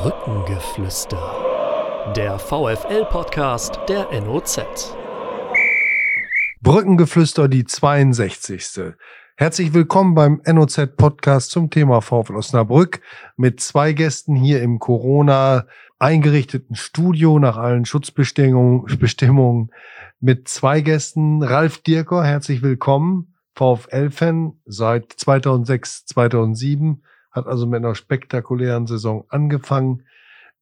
Brückengeflüster. Der VFL-Podcast der NOZ. Brückengeflüster, die 62. Herzlich willkommen beim NOZ-Podcast zum Thema VfL Osnabrück mit zwei Gästen hier im Corona eingerichteten Studio nach allen Schutzbestimmungen mit zwei Gästen. Ralf Dirker, herzlich willkommen. VfL-Fan seit 2006, 2007 hat also mit einer spektakulären Saison angefangen,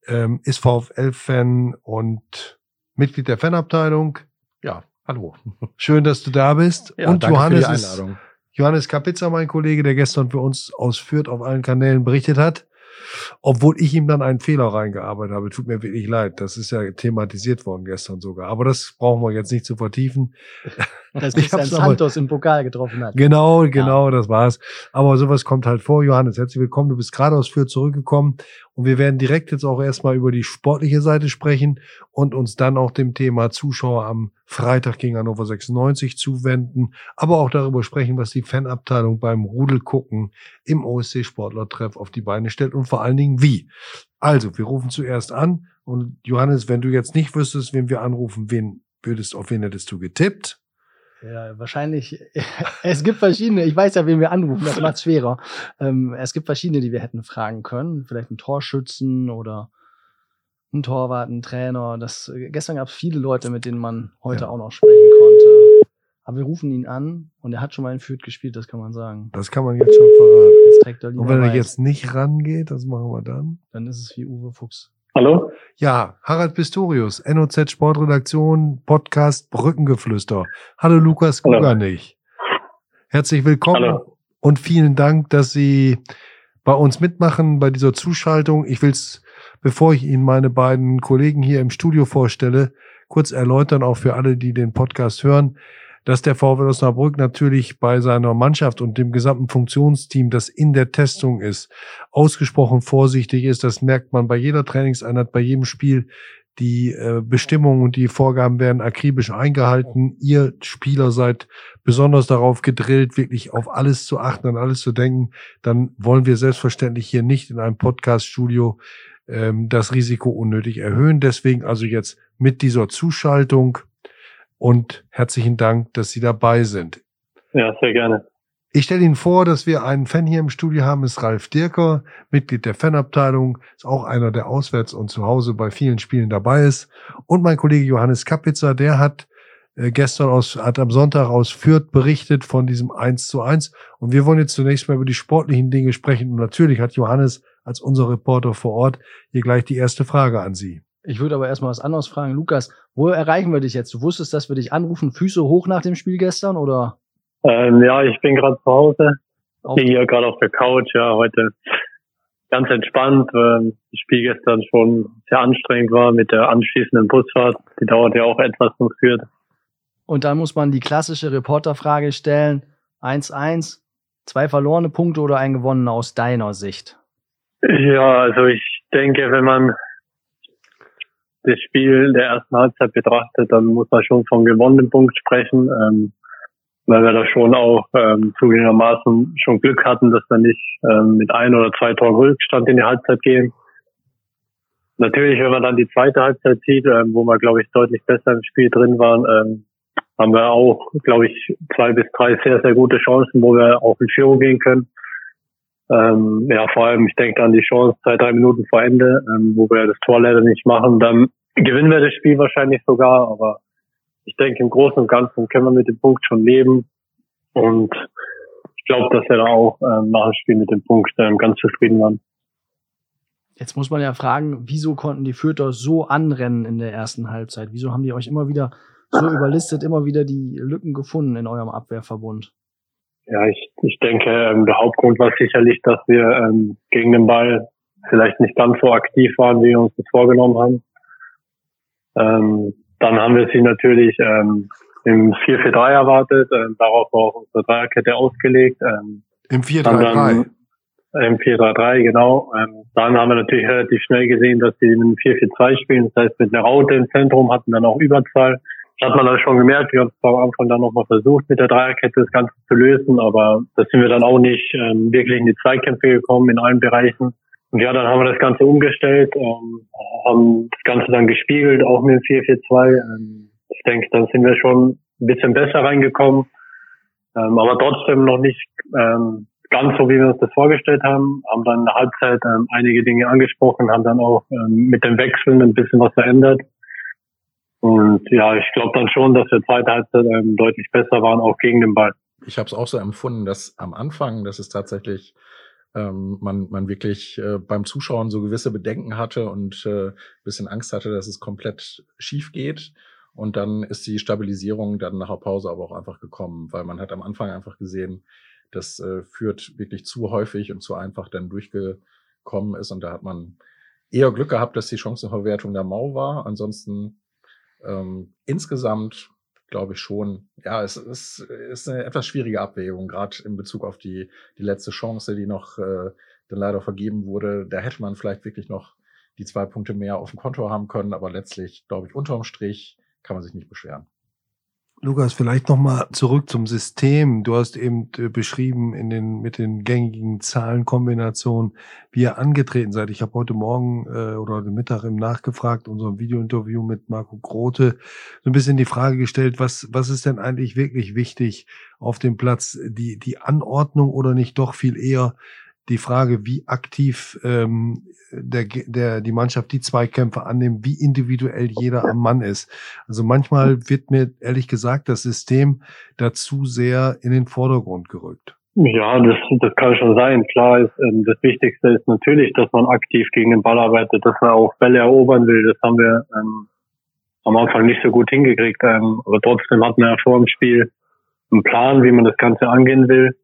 ähm, ist VfL-Fan und Mitglied der Fanabteilung. Ja, hallo. Schön, dass du da bist. Ja, und danke Johannes für die ist, Einladung. Johannes Kapitzer, mein Kollege, der gestern für uns aus Fürth auf allen Kanälen berichtet hat. Obwohl ich ihm dann einen Fehler reingearbeitet habe. Tut mir wirklich leid. Das ist ja thematisiert worden gestern sogar. Aber das brauchen wir jetzt nicht zu vertiefen. Dass Christian Santos im Pokal getroffen hat. Genau, genau, das war's. Aber sowas kommt halt vor. Johannes, herzlich willkommen. Du bist gerade aus Fürth zurückgekommen. Und wir werden direkt jetzt auch erstmal über die sportliche Seite sprechen und uns dann auch dem Thema Zuschauer am Freitag gegen Hannover 96 zuwenden. Aber auch darüber sprechen, was die Fanabteilung beim Rudelgucken im OSC Sportlertreff auf die Beine stellt und vor allen Dingen wie. Also, wir rufen zuerst an. Und Johannes, wenn du jetzt nicht wüsstest, wen wir anrufen, wen würdest, auf wen hättest du getippt? Ja, wahrscheinlich. Es gibt verschiedene. Ich weiß ja, wen wir anrufen. Das macht schwerer. Ähm, es gibt verschiedene, die wir hätten fragen können. Vielleicht einen Torschützen oder einen Torwart, einen Trainer. Das, gestern gab es viele Leute, mit denen man heute Ja. auch noch sprechen konnte. Aber wir rufen ihn an und er hat schon mal in Fürth gespielt, das kann man sagen. Das kann man jetzt schon verraten. Jetzt trägt er Und wenn er jetzt nicht rangeht, das machen wir dann. Dann ist es wie Uwe Fuchs. Hallo? Ja, Harald Pistorius, NOZ Sportredaktion, Podcast Brückengeflüster. Hallo Lukas. Guganich. Herzlich willkommen Hallo. und vielen Dank, dass Sie bei uns mitmachen bei dieser Zuschaltung. Ich will es, bevor ich Ihnen meine beiden Kollegen hier im Studio vorstelle, kurz erläutern, auch für alle, die den Podcast hören, dass der VfL Osnabrück natürlich bei seiner Mannschaft und dem gesamten Funktionsteam, das in der Testung ist, ausgesprochen vorsichtig ist. Das merkt man bei jeder Trainingseinheit, bei jedem Spiel. Die äh, Bestimmungen und die Vorgaben werden akribisch eingehalten. Ihr Spieler seid besonders darauf gedrillt, wirklich auf alles zu achten, an alles zu denken. Dann wollen wir selbstverständlich hier nicht in einem Podcast-Studio ähm, das Risiko unnötig erhöhen. Deswegen also jetzt mit dieser Zuschaltung und herzlichen Dank, dass Sie dabei sind. Ja, sehr gerne. Ich stelle Ihnen vor, dass wir einen Fan hier im Studio haben, ist Ralf Dirker, Mitglied der Fanabteilung, ist auch einer, der auswärts und zu Hause bei vielen Spielen dabei ist. Und mein Kollege Johannes Kapitzer, der hat äh, gestern aus, hat am Sonntag aus Fürth berichtet von diesem 1 zu 1. Und wir wollen jetzt zunächst mal über die sportlichen Dinge sprechen. Und natürlich hat Johannes als unser Reporter vor Ort hier gleich die erste Frage an Sie. Ich würde aber erstmal was anderes fragen. Lukas, wo erreichen wir dich jetzt? Du wusstest, dass wir dich anrufen, Füße hoch nach dem Spiel gestern oder? Ähm, ja, ich bin gerade zu Hause. Auf- Bin hier gerade auf der Couch. Ja, heute ganz entspannt. Ähm, das Spiel gestern schon sehr anstrengend war mit der anschließenden Busfahrt. Die dauert ja auch etwas und führt. Und dann muss man die klassische Reporterfrage stellen. 1-1, zwei verlorene Punkte oder ein gewonnener aus deiner Sicht? Ja, also ich denke, wenn man das Spiel der ersten Halbzeit betrachtet, dann muss man schon vom gewonnenen Punkt sprechen, ähm, weil wir da schon auch ähm, zugegebenermaßen schon Glück hatten, dass wir nicht ähm, mit ein oder zwei Toren Rückstand in die Halbzeit gehen. Natürlich, wenn man dann die zweite Halbzeit sieht, ähm, wo wir, glaube ich, deutlich besser im Spiel drin waren, ähm, haben wir auch, glaube ich, zwei bis drei sehr, sehr gute Chancen, wo wir auch in Führung gehen können. Ähm, ja, vor allem, ich denke an die Chance zwei, drei Minuten vor Ende, ähm, wo wir das Tor leider nicht machen. Dann gewinnen wir das Spiel wahrscheinlich sogar, aber ich denke, im Großen und Ganzen können wir mit dem Punkt schon leben. Und ich glaube, dass wir da auch ähm, nach dem Spiel mit dem Punkt ähm, ganz zufrieden waren. Jetzt muss man ja fragen, wieso konnten die Fürther so anrennen in der ersten Halbzeit? Wieso haben die euch immer wieder so überlistet, immer wieder die Lücken gefunden in eurem Abwehrverbund? Ja, ich, ich denke, ähm, der Hauptgrund war sicherlich, dass wir ähm, gegen den Ball vielleicht nicht ganz so aktiv waren, wie wir uns das vorgenommen haben. Ähm, dann haben wir sie natürlich ähm, im 4-4-3 erwartet, ähm, darauf war auch unsere Dreierkette ausgelegt. Ähm, Im haben 4-3-3. dann im 4-3-3, genau. Ähm, dann haben wir natürlich relativ schnell gesehen, dass sie im 4-4-2 spielen. Das heißt, mit einer Raute im Zentrum hatten dann auch Überzahl. Das hat man dann schon gemerkt. Wir haben es am Anfang dann nochmal versucht, mit der Dreierkette das Ganze zu lösen. Aber da sind wir dann auch nicht ähm, wirklich in die Zweikämpfe gekommen in allen Bereichen. Und ja, dann haben wir das Ganze umgestellt, ähm, haben das Ganze dann gespiegelt, auch mit dem 4-4-2. Ähm, ich denke, dann sind wir schon ein bisschen besser reingekommen, ähm, aber trotzdem noch nicht ähm, ganz so, wie wir uns das vorgestellt haben. Haben dann in der Halbzeit ähm, einige Dinge angesprochen, haben dann auch ähm, mit dem Wechseln ein bisschen was verändert. Und ja, ich glaube dann schon, dass wir zweite Halbzeit ähm, deutlich besser waren, auch gegen den Ball. Ich habe es auch so empfunden, dass am Anfang, dass es tatsächlich ähm, man, man wirklich äh, beim Zuschauen so gewisse Bedenken hatte und äh, bisschen Angst hatte, dass es komplett schief geht. Und dann ist die Stabilisierung dann nach der Pause aber auch einfach gekommen, weil man hat am Anfang einfach gesehen, das äh, führt wirklich zu häufig und zu einfach dann durchgekommen ist. Und da hat man eher Glück gehabt, dass die Chancenverwertung der Mau war. Ansonsten ähm, insgesamt glaube ich schon, ja, es ist, ist eine etwas schwierige Abwägung, gerade in Bezug auf die, die letzte Chance, die noch äh, dann leider vergeben wurde. Da hätte man vielleicht wirklich noch die zwei Punkte mehr auf dem Konto haben können, aber letztlich, glaube ich, unterm Strich kann man sich nicht beschweren. Lukas, vielleicht nochmal zurück zum System. Du hast eben äh, beschrieben in den, mit den gängigen Zahlenkombinationen, wie ihr angetreten seid. Ich habe heute Morgen äh, oder heute Mittag im Nachgefragt, unserem Videointerview mit Marco Grote, so ein bisschen die Frage gestellt, was, was ist denn eigentlich wirklich wichtig auf dem Platz? Die, die Anordnung oder nicht doch viel eher die Frage, wie aktiv ähm, der, der, die Mannschaft die Zweikämpfe annimmt, wie individuell jeder am Mann ist. Also manchmal wird mir ehrlich gesagt das System dazu sehr in den Vordergrund gerückt. Ja, das, das kann schon sein. Klar ist, ähm, das Wichtigste ist natürlich, dass man aktiv gegen den Ball arbeitet, dass man auch Bälle erobern will. Das haben wir ähm, am Anfang nicht so gut hingekriegt. Ähm, aber trotzdem hatten wir ja vor dem Spiel einen Plan, wie man das Ganze angehen will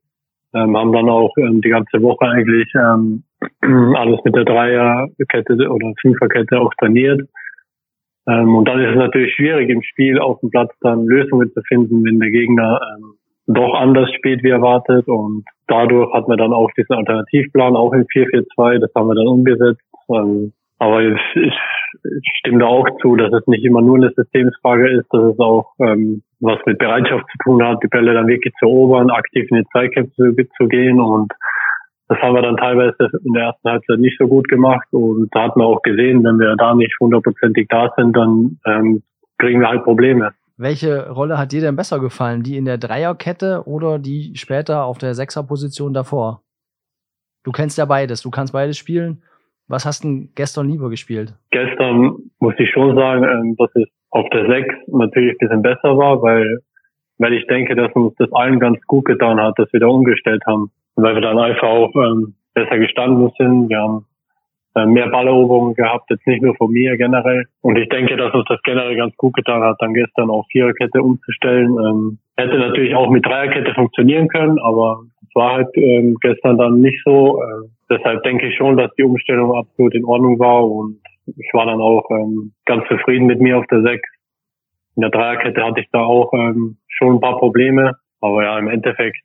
ähm, haben dann auch ähm, die ganze Woche eigentlich ähm, alles mit der Dreierkette oder Fünferkette auch trainiert. Ähm, und dann ist es natürlich schwierig im Spiel auf dem Platz dann Lösungen zu finden, wenn der Gegner ähm, doch anders spielt wie erwartet. Und dadurch hat man dann auch diesen Alternativplan, auch im 4-4-2, das haben wir dann umgesetzt. Ähm, aber ich, ich, ich stimme da auch zu, dass es nicht immer nur eine Systemsfrage ist, dass es auch ähm, was mit Bereitschaft zu tun hat, die Bälle dann wirklich zu erobern, aktiv in die Zweikämpfe zu, gehen und das haben wir dann teilweise in der ersten Halbzeit nicht so gut gemacht und da hat man auch gesehen, wenn wir da nicht hundertprozentig da sind, dann ähm, kriegen wir halt Probleme. Welche Rolle hat dir denn besser gefallen? Die in der Dreierkette oder die später auf der Sechserposition davor? Du kennst ja beides, du kannst beides spielen. Was hast du gestern lieber gespielt? Gestern muss ich schon sagen, ähm, dass es auf der 6 natürlich ein bisschen besser war, weil, weil ich denke, dass uns das allen ganz gut getan hat, dass wir da umgestellt haben. weil wir dann einfach auch ähm, besser gestanden sind. Wir haben äh, mehr Balleroberungen gehabt, jetzt nicht nur von mir generell. Und ich denke, dass uns das generell ganz gut getan hat, dann gestern auch Viererkette umzustellen. Ähm, hätte natürlich auch mit Dreierkette funktionieren können, aber es war halt ähm, gestern dann nicht so. Äh, deshalb denke ich schon, dass die Umstellung absolut in Ordnung war und ich war dann auch ähm, ganz zufrieden mit mir auf der 6. In der Dreierkette hatte ich da auch ähm, schon ein paar Probleme, aber ja, im Endeffekt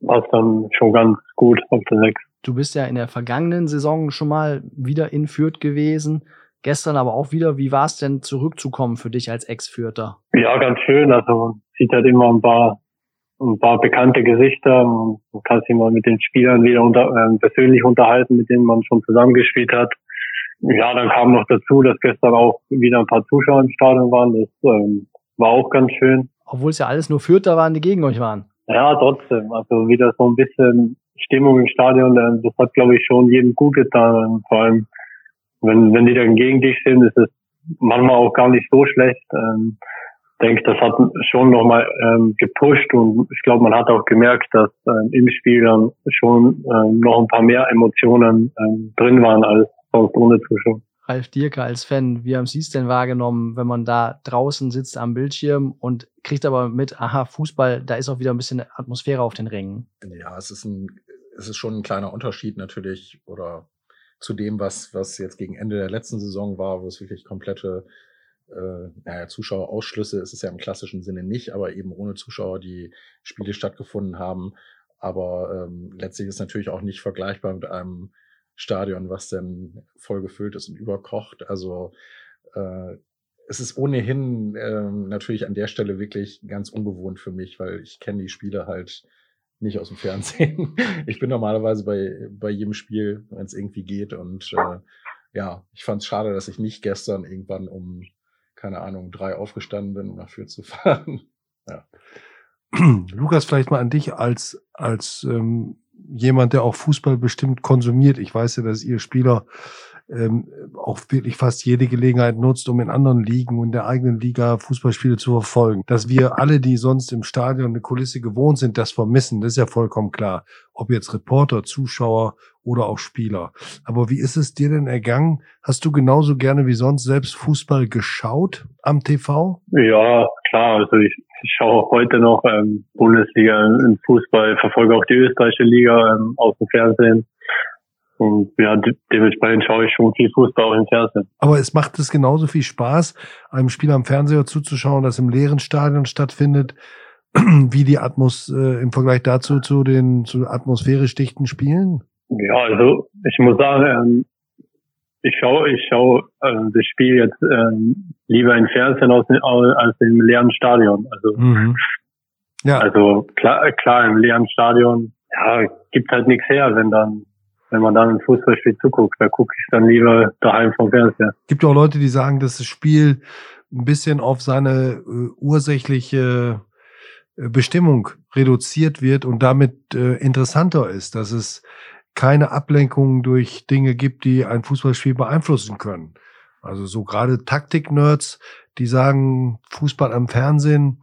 war es dann schon ganz gut auf der 6. Du bist ja in der vergangenen Saison schon mal wieder in Fürth gewesen, gestern aber auch wieder. Wie war es denn zurückzukommen für dich als Ex-Fürther? Ja, ganz schön. Also man sieht halt immer ein paar ein paar bekannte Gesichter. Man kann sich mal mit den Spielern wieder unter, äh, persönlich unterhalten, mit denen man schon zusammengespielt hat. Ja, dann kam noch dazu, dass gestern auch wieder ein paar Zuschauer im Stadion waren. Das ähm, war auch ganz schön. Obwohl es ja alles nur Fürther waren, die gegen euch waren. Ja, trotzdem. Also wieder so ein bisschen Stimmung im Stadion, das hat, glaube ich, schon jedem gut getan. Vor allem, wenn, wenn die dann gegen dich sind, ist es manchmal auch gar nicht so schlecht. Ähm, denke, das hat schon nochmal ähm, gepusht und ich glaube, man hat auch gemerkt, dass ähm, im Spiel dann schon ähm, noch ein paar mehr Emotionen ähm, drin waren als sonst ohne Zuschauer. Ralf Dierke als Fan, wie haben Sie es denn wahrgenommen, wenn man da draußen sitzt am Bildschirm und kriegt aber mit, aha, Fußball, da ist auch wieder ein bisschen Atmosphäre auf den Rängen? Ja, es ist ein, es ist schon ein kleiner Unterschied natürlich oder zu dem, was, was jetzt gegen Ende der letzten Saison war, wo es wirklich komplette äh, naja, Zuschauerausschlüsse ist es ja im klassischen Sinne nicht, aber eben ohne Zuschauer die Spiele stattgefunden haben. Aber ähm, letztlich ist natürlich auch nicht vergleichbar mit einem Stadion, was dann voll gefüllt ist und überkocht. Also äh, es ist ohnehin äh, natürlich an der Stelle wirklich ganz ungewohnt für mich, weil ich kenne die Spiele halt nicht aus dem Fernsehen. Ich bin normalerweise bei, bei jedem Spiel, wenn es irgendwie geht. Und äh, ja, ich fand es schade, dass ich nicht gestern irgendwann um, keine Ahnung, drei aufgestanden bin, um nach Fürth zu fahren. Ja. Lukas, vielleicht mal an dich als, als ähm, jemand, der auch Fußball bestimmt konsumiert. Ich weiß ja, dass ihr Spieler ähm, auch wirklich fast jede Gelegenheit nutzt, um in anderen Ligen und der eigenen Liga Fußballspiele zu verfolgen. Dass wir alle, die sonst im Stadion eine Kulisse gewohnt sind, das vermissen, das ist ja vollkommen klar. Ob jetzt Reporter, Zuschauer oder auch Spieler. Aber wie ist es dir denn ergangen? Hast du genauso gerne wie sonst selbst Fußball geschaut am TV? Ja, klar. Also ich, ich schaue auch heute noch ähm, Bundesliga im Fußball, verfolge auch die österreichische Liga ähm, aus dem Fernsehen. Und ja, de dementsprechend schaue ich schon viel Fußball auch im Fernsehen. Aber es macht es genauso viel Spaß, einem Spiel am Fernseher zuzuschauen, das im leeren Stadion stattfindet, wie die Atmos äh, im Vergleich dazu zu den zu atmosphärisch dichten Spielen? Ja, also ich muss sagen, ähm, ich schaue ich schaue äh, das Spiel jetzt ähm, lieber im Fernsehen als, als im leeren Stadion. Also mhm. ja. also klar, klar im leeren Stadion ja gibt halt nichts her, wenn dann wenn man dann ein Fußballspiel zuguckt, da gucke ich dann lieber daheim vom Fernseher. Gibt auch Leute, die sagen, dass das Spiel ein bisschen auf seine äh, ursächliche äh, Bestimmung reduziert wird und damit äh, interessanter ist, dass es keine Ablenkungen durch Dinge gibt, die ein Fußballspiel beeinflussen können. Also so gerade Taktik-Nerds, die sagen, Fußball am Fernsehen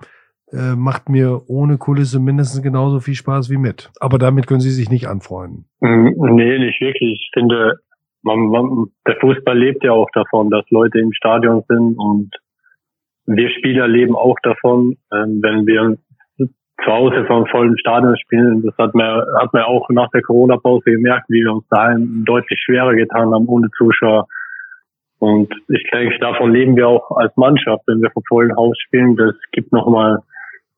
äh, macht mir ohne Kulisse mindestens genauso viel Spaß wie mit. Aber damit können Sie sich nicht anfreunden. Mm, nee, nicht wirklich. Ich finde, man, man, der Fußball lebt ja auch davon, dass Leute im Stadion sind und wir Spieler leben auch davon, ähm, wenn wir zu Hause vor einem vollen Stadion spielen. Das hat man, hat man auch nach der Corona-Pause gemerkt, wie wir uns daheim deutlich schwerer getan haben ohne Zuschauer. Und ich denke, davon leben wir auch als Mannschaft, wenn wir vor vollen Haus spielen. Das gibt nochmal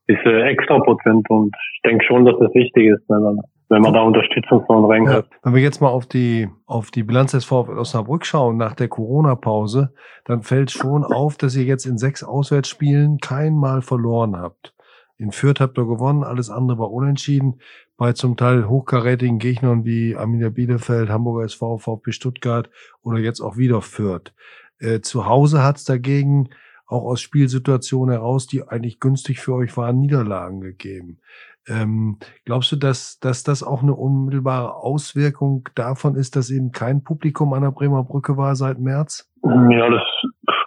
diese extra Prozent und ich denke schon, dass das wichtig ist, wenn man, wenn man da Unterstützung von Rängen ja. hat. Wenn wir jetzt mal auf die, auf die Bilanz des VfL Osnabrück schauen nach der Corona-Pause, dann fällt schon auf, dass ihr jetzt in sechs Auswärtsspielen kein Mal verloren habt. In Fürth habt ihr gewonnen, alles andere war unentschieden. Bei zum Teil hochkarätigen Gegnern wie Arminia Bielefeld, Hamburger SV, VfB Stuttgart oder jetzt auch wieder Fürth. Äh, zu Hause hat's dagegen auch aus Spielsituationen heraus, die eigentlich günstig für euch waren, Niederlagen gegeben. Ähm, glaubst du, dass, dass das auch eine unmittelbare Auswirkung davon ist, dass eben kein Publikum an der Bremer Brücke war seit März? Ja, das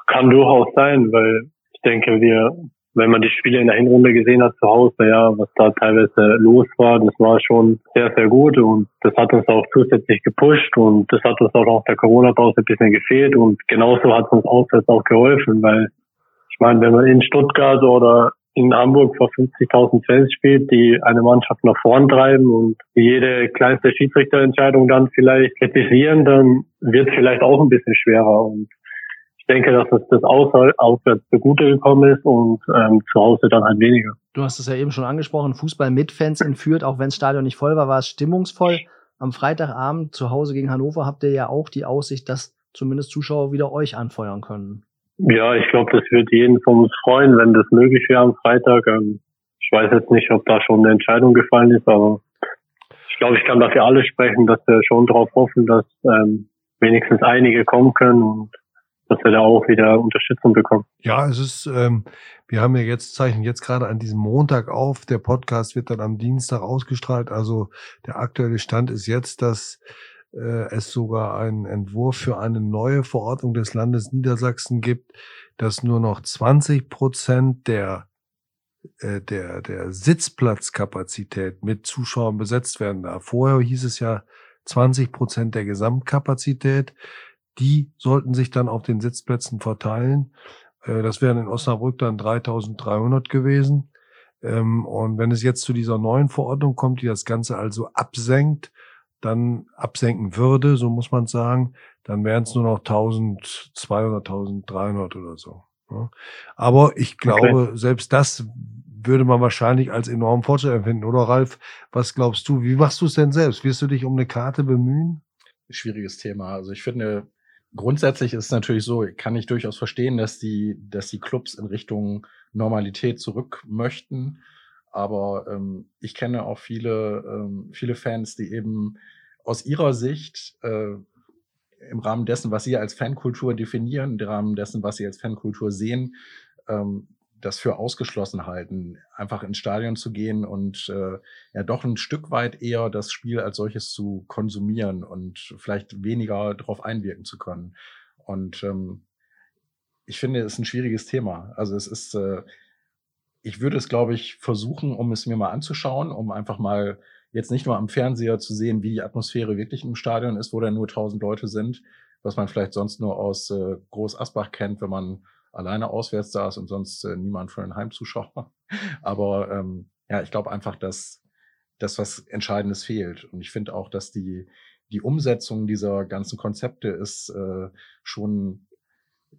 kann durchaus sein, weil ich denke, wir, wenn man die Spiele in der Hinrunde gesehen hat zu Hause, ja, was da teilweise los war, das war schon sehr, sehr gut und das hat uns auch zusätzlich gepusht und das hat uns auch nach der Corona-Pause ein bisschen gefehlt und genauso hat es uns auswärts auch geholfen, weil ich meine, wenn man in Stuttgart oder in Hamburg vor 50.000 Fans spielt, die eine Mannschaft nach vorn treiben und jede kleinste Schiedsrichterentscheidung dann vielleicht kritisieren, dann wird es vielleicht auch ein bisschen schwerer. Und ich denke, dass es das auswärts zugute gekommen ist und ähm, zu Hause dann halt weniger. Du hast es ja eben schon angesprochen, Fußball mit Fans entführt, auch wenn das Stadion nicht voll war, war es stimmungsvoll. Am Freitagabend zu Hause gegen Hannover habt ihr ja auch die Aussicht, dass zumindest Zuschauer wieder euch anfeuern können. Ja, ich glaube, das wird jeden von uns freuen, wenn das möglich wäre am Freitag. Ähm, ich weiß jetzt nicht, ob da schon eine Entscheidung gefallen ist, aber ich glaube, ich kann dafür alle sprechen, dass wir schon darauf hoffen, dass ähm, wenigstens einige kommen können und dass wir da auch wieder Unterstützung bekommen. Ja, es ist, ähm, wir haben ja jetzt, zeichnen jetzt gerade an diesem Montag auf. Der Podcast wird dann am Dienstag ausgestrahlt. Also der aktuelle Stand ist jetzt, dass äh, es sogar einen Entwurf für eine neue Verordnung des Landes Niedersachsen gibt, dass nur noch 20 Prozent der äh, der, der Sitzplatzkapazität mit Zuschauern besetzt werden darf. Vorher hieß es ja 20 Prozent der Gesamtkapazität. Die sollten sich dann auf den Sitzplätzen verteilen. Äh, das wären in Osnabrück dann 3300 gewesen. Ähm, und wenn es jetzt zu dieser neuen Verordnung kommt, die das Ganze also absenkt dann absenken würde, so muss man sagen, dann wären es nur noch 1200, 1300 oder so. Aber ich glaube, okay. selbst das würde man wahrscheinlich als enormen Fortschritt empfinden, oder Ralf? Was glaubst du? Wie machst du es denn selbst? Wirst du dich um eine Karte bemühen? Schwieriges Thema. Also ich finde, grundsätzlich ist es natürlich so, kann ich durchaus verstehen, dass die, dass die Clubs in Richtung Normalität zurück möchten. Aber ähm, ich kenne auch viele, ähm, viele Fans, die eben aus ihrer Sicht äh, im Rahmen dessen, was sie als Fankultur definieren, im Rahmen dessen, was sie als Fankultur sehen, ähm, das für ausgeschlossen halten, einfach ins Stadion zu gehen und äh, ja doch ein Stück weit eher das Spiel als solches zu konsumieren und vielleicht weniger darauf einwirken zu können. Und ähm, ich finde, es ist ein schwieriges Thema. Also es ist, äh, ich würde es, glaube ich, versuchen, um es mir mal anzuschauen, um einfach mal jetzt nicht nur am Fernseher zu sehen, wie die Atmosphäre wirklich im Stadion ist, wo da nur tausend Leute sind, was man vielleicht sonst nur aus äh, Groß Asbach kennt, wenn man alleine auswärts da ist und sonst äh, niemand von den Heimzuschauern. Aber ähm, ja, ich glaube einfach, dass das was Entscheidendes fehlt. Und ich finde auch, dass die, die Umsetzung dieser ganzen Konzepte ist äh, schon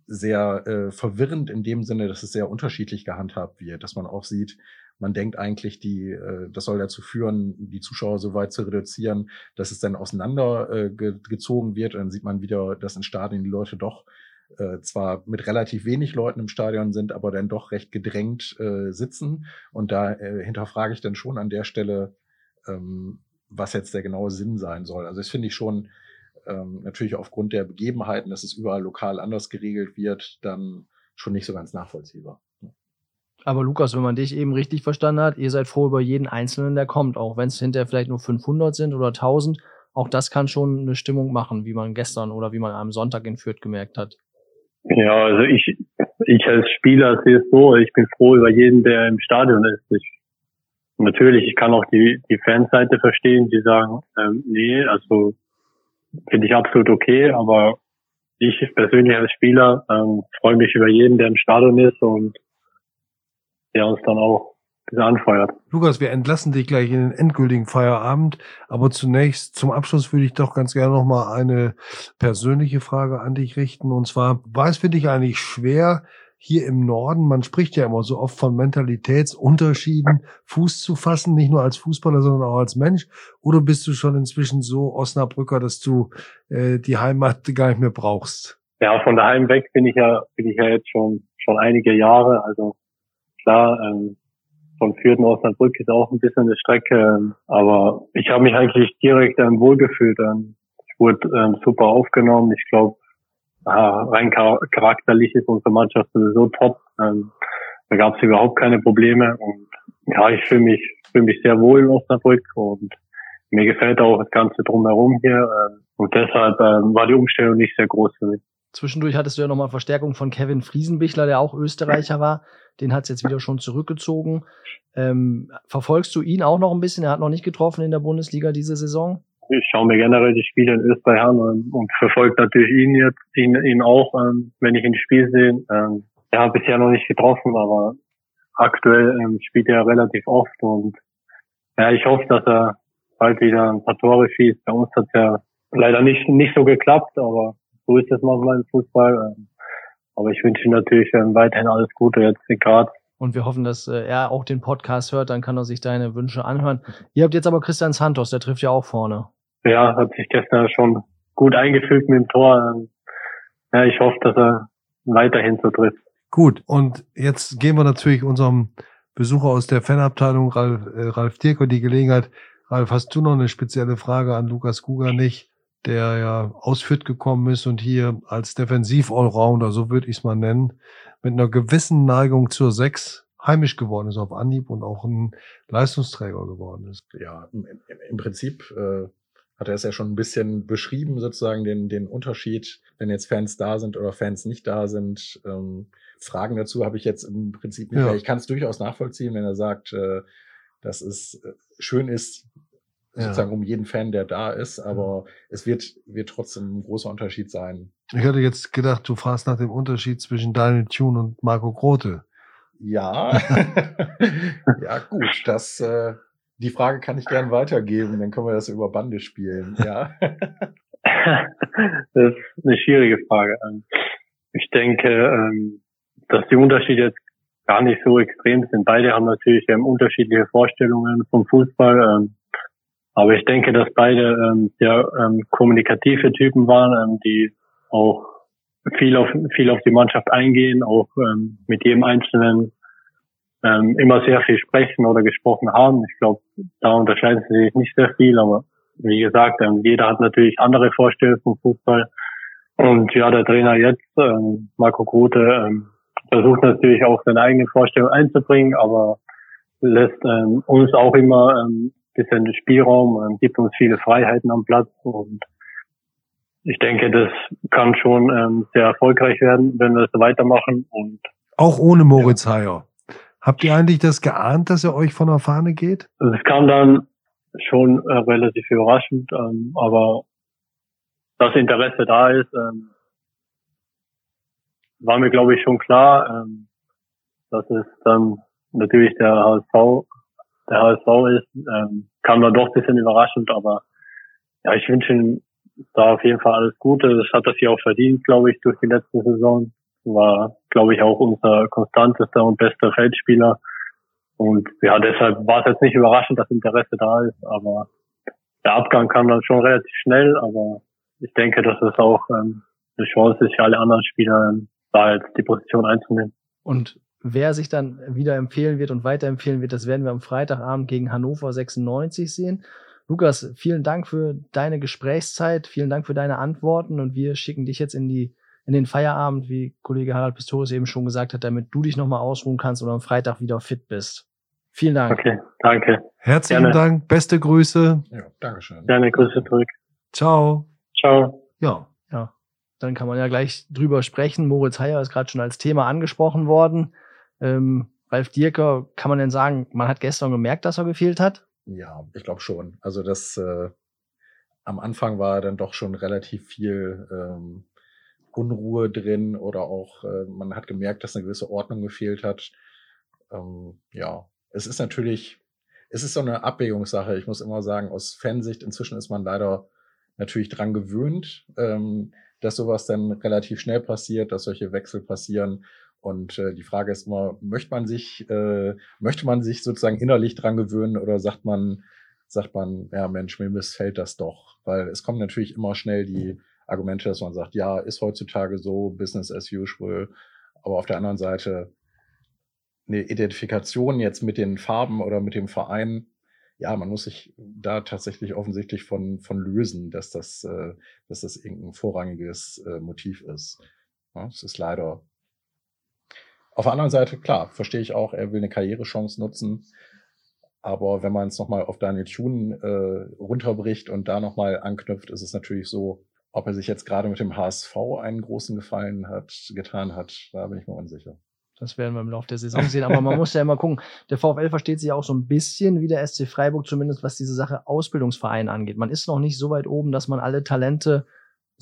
sehr äh, verwirrend in dem Sinne, dass es sehr unterschiedlich gehandhabt wird, dass man auch sieht, man denkt eigentlich, die, äh, das soll dazu führen, die Zuschauer so weit zu reduzieren, dass es dann auseinander äh, ge gezogen wird. Und dann sieht man wieder, dass in Stadien die Leute doch äh, zwar mit relativ wenig Leuten im Stadion sind, aber dann doch recht gedrängt äh, sitzen. Und da äh, hinterfrage ich dann schon an der Stelle, ähm, was jetzt der genaue Sinn sein soll. Also das finde ich schon ähm, natürlich aufgrund der Begebenheiten, dass es überall lokal anders geregelt wird, dann schon nicht so ganz nachvollziehbar. Aber Lukas, wenn man dich eben richtig verstanden hat, ihr seid froh über jeden Einzelnen, der kommt, auch wenn es hinterher vielleicht nur 500 sind oder 1000. Auch das kann schon eine Stimmung machen, wie man gestern oder wie man am Sonntag in Fürth gemerkt hat. Ja, also ich, ich als Spieler sehe es so, ich bin froh über jeden, der im Stadion ist. Ich, natürlich, ich kann auch die, die Fanseite verstehen, die sagen, ähm, nee, also finde ich absolut okay, aber ich persönlich als Spieler ähm, freue mich über jeden, der im Stadion ist und der uns dann auch wieder anfeuert. Lukas, wir entlassen dich gleich in den endgültigen Feierabend, aber zunächst zum Abschluss würde ich doch ganz gerne noch mal eine persönliche Frage an dich richten und zwar war es für dich eigentlich schwer hier im Norden, man spricht ja immer so oft von Mentalitätsunterschieden, Fuß zu fassen, nicht nur als Fußballer, sondern auch als Mensch? Oder bist du schon inzwischen so Osnabrücker, dass du äh, die Heimat gar nicht mehr brauchst? Ja, von daheim weg bin ich ja, bin ich ja jetzt schon, schon einige Jahre. Also klar, ähm, von Fürth nach Osnabrück ist auch ein bisschen eine Strecke, ähm, aber ich habe mich eigentlich direkt ähm, wohlgefühlt. Ähm, ich wurde ähm, super aufgenommen. Ich glaube, rein charakterlich ist unsere Mannschaft sowieso top. Ähm, da gab es überhaupt keine Probleme und ja, ich fühle mich fühle mich sehr wohl in Osnabrück und mir gefällt auch das Ganze drumherum hier ähm, und deshalb ähm, war die Umstellung nicht sehr groß für mich. Zwischendurch hattest du ja nochmal Verstärkung von Kevin Friesenbichler, der auch Österreicher war. Den hat es jetzt wieder schon zurückgezogen. Ähm, verfolgst du ihn auch noch ein bisschen? Er hat noch nicht getroffen in der Bundesliga diese Saison. Ich schaue mir generell die Spiele in Österreich an und, und verfolge natürlich ihn jetzt, ihn, ihn auch, ähm, wenn ich ihn Spiel sehe. Ähm, er hat bisher noch nicht getroffen, aber aktuell ähm, spielt er relativ oft und ja, ich hoffe, dass er bald wieder ein paar Tore schießt. Bei uns hat es ja leider nicht, nicht so geklappt, aber so ist es manchmal im Fußball. Ähm, aber ich wünsche ihm natürlich ähm, weiterhin alles Gute jetzt in Graz. Und wir hoffen, dass äh, er auch den Podcast hört, dann kann er sich deine Wünsche anhören. Ihr habt jetzt aber Christian Santos, der trifft ja auch vorne. Ja, hat sich gestern schon gut eingefügt mit dem Tor. Ähm, ja, ich hoffe, dass er weiterhin so trifft. Gut, und jetzt geben wir natürlich unserem Besucher aus der Fanabteilung, Ralf, äh, Ralf Dirko, die Gelegenheit. Ralf, hast du noch eine spezielle Frage an Lukas Kuganich? Der ja ausführt gekommen ist und hier als Defensiv-Allrounder, so würde ich es mal nennen, mit einer gewissen Neigung zur Sechs heimisch geworden ist auf Anhieb und auch ein Leistungsträger geworden ist. Ja, im, im Prinzip äh, hat er es ja schon ein bisschen beschrieben, sozusagen den, den Unterschied, wenn jetzt Fans da sind oder Fans nicht da sind. Ähm, Fragen dazu habe ich jetzt im Prinzip nicht ja. mehr. Ich kann es durchaus nachvollziehen, wenn er sagt, äh, dass es äh, schön ist, sozusagen um jeden Fan, der da ist, aber es wird, wird trotzdem ein großer Unterschied sein. Ich hatte jetzt gedacht, du fragst nach dem Unterschied zwischen Daniel Thune und Marco Grote. Ja, ja gut, das, äh, die Frage kann ich gern weitergeben, dann können wir das über Bande spielen, ja. das ist eine schwierige Frage. Ähm, ich denke, ähm, dass die Unterschiede jetzt gar nicht so extrem sind. Beide haben natürlich ähm, unterschiedliche Vorstellungen vom Fußball. Aber ich denke, dass beide ähm, sehr ähm, kommunikative Typen waren, ähm, die auch viel auf viel auf die Mannschaft eingehen, auch ähm, mit jedem Einzelnen ähm, immer sehr viel sprechen oder gesprochen haben. Ich glaube, da unterscheiden sie sich nicht sehr viel, aber wie gesagt, ähm, jeder hat natürlich andere Vorstellungen vom Fußball. Und ja, der Trainer jetzt, ähm, Marco Grote, ähm, versucht natürlich auch seine eigene Vorstellung einzubringen, aber lässt ähm, uns auch immer ähm, bisschen Spielraum, gibt uns viele Freiheiten am Platz und ich denke, das kann schon ähm, sehr erfolgreich werden, wenn wir es weitermachen und auch ohne Moritz ja. Heyer. Habt ihr eigentlich das geahnt, dass er euch von der Fahne geht? Also es kam dann schon äh, relativ überraschend, ähm, aber das Interesse da ist, ähm, war mir glaube ich schon klar, ähm, dass es dann natürlich der HSV, der HSV ist, ähm, kam dann doch ein bisschen überraschend, aber ja, ich wünsche ihm da auf jeden Fall alles Gute. Das hat er sich auch verdient, glaube ich, durch die letzte Saison. War, glaube ich, auch unser konstantester und bester Feldspieler. Und ja, deshalb war es jetzt nicht überraschend, dass Interesse da ist, aber der Abgang kam dann schon relativ schnell, aber ich denke, dass es auch ähm, eine Chance ist für alle anderen Spieler, ähm, da jetzt die Position einzunehmen. Und wer sich dann wieder empfehlen wird und weiterempfehlen wird, das werden wir am Freitagabend gegen Hannover 96 sehen. Lukas, vielen Dank für deine Gesprächszeit, vielen Dank für deine Antworten und wir schicken dich jetzt in die in den Feierabend, wie Kollege Harald Pistorius eben schon gesagt hat, damit du dich nochmal ausruhen kannst und am Freitag wieder fit bist. Vielen Dank. Okay, danke. Herzlichen Gerne. Dank, beste Grüße. Ja, Dankeschön. Gerne Grüße zurück. Ciao. Ciao. Ja. Ja. Dann kann man ja gleich drüber sprechen. Moritz Heyer ist gerade schon als Thema angesprochen worden. Ähm, Ralf Dierker, kann man denn sagen, man hat gestern gemerkt, dass er gefehlt hat? Ja, ich glaube schon. Also das äh, am Anfang war dann doch schon relativ viel ähm, Unruhe drin oder auch äh, man hat gemerkt, dass eine gewisse Ordnung gefehlt hat. Ähm, ja, es ist natürlich, es ist so eine Abwägungssache. Ich muss immer sagen, aus Fansicht inzwischen ist man leider natürlich dran gewöhnt, ähm, dass sowas dann relativ schnell passiert, dass solche Wechsel passieren. Und äh, die Frage ist immer, möchte man sich, äh, möchte man sich sozusagen innerlich dran gewöhnen oder sagt man, sagt man, ja Mensch, mir missfällt das doch. Weil es kommen natürlich immer schnell die Argumente, dass man sagt, ja, ist heutzutage so, Business as usual. Aber auf der anderen Seite eine Identifikation jetzt mit den Farben oder mit dem Verein, ja, man muss sich da tatsächlich offensichtlich von, von lösen, dass das, äh, dass das irgendein vorrangiges äh, Motiv ist. Ja, es ist leider auf der anderen Seite, klar, verstehe ich auch, er will eine Karrierechance nutzen. Aber wenn man es nochmal auf Daniel Thune äh, runterbricht und da nochmal anknüpft, ist es natürlich so, ob er sich jetzt gerade mit dem HSV einen großen Gefallen hat, getan hat, da bin ich mir unsicher. Das werden wir im Laufe der Saison sehen. Aber man muss ja immer gucken. Der VfL versteht sich auch so ein bisschen wie der SC Freiburg, zumindest was diese Sache Ausbildungsverein angeht. Man ist noch nicht so weit oben, dass man alle Talente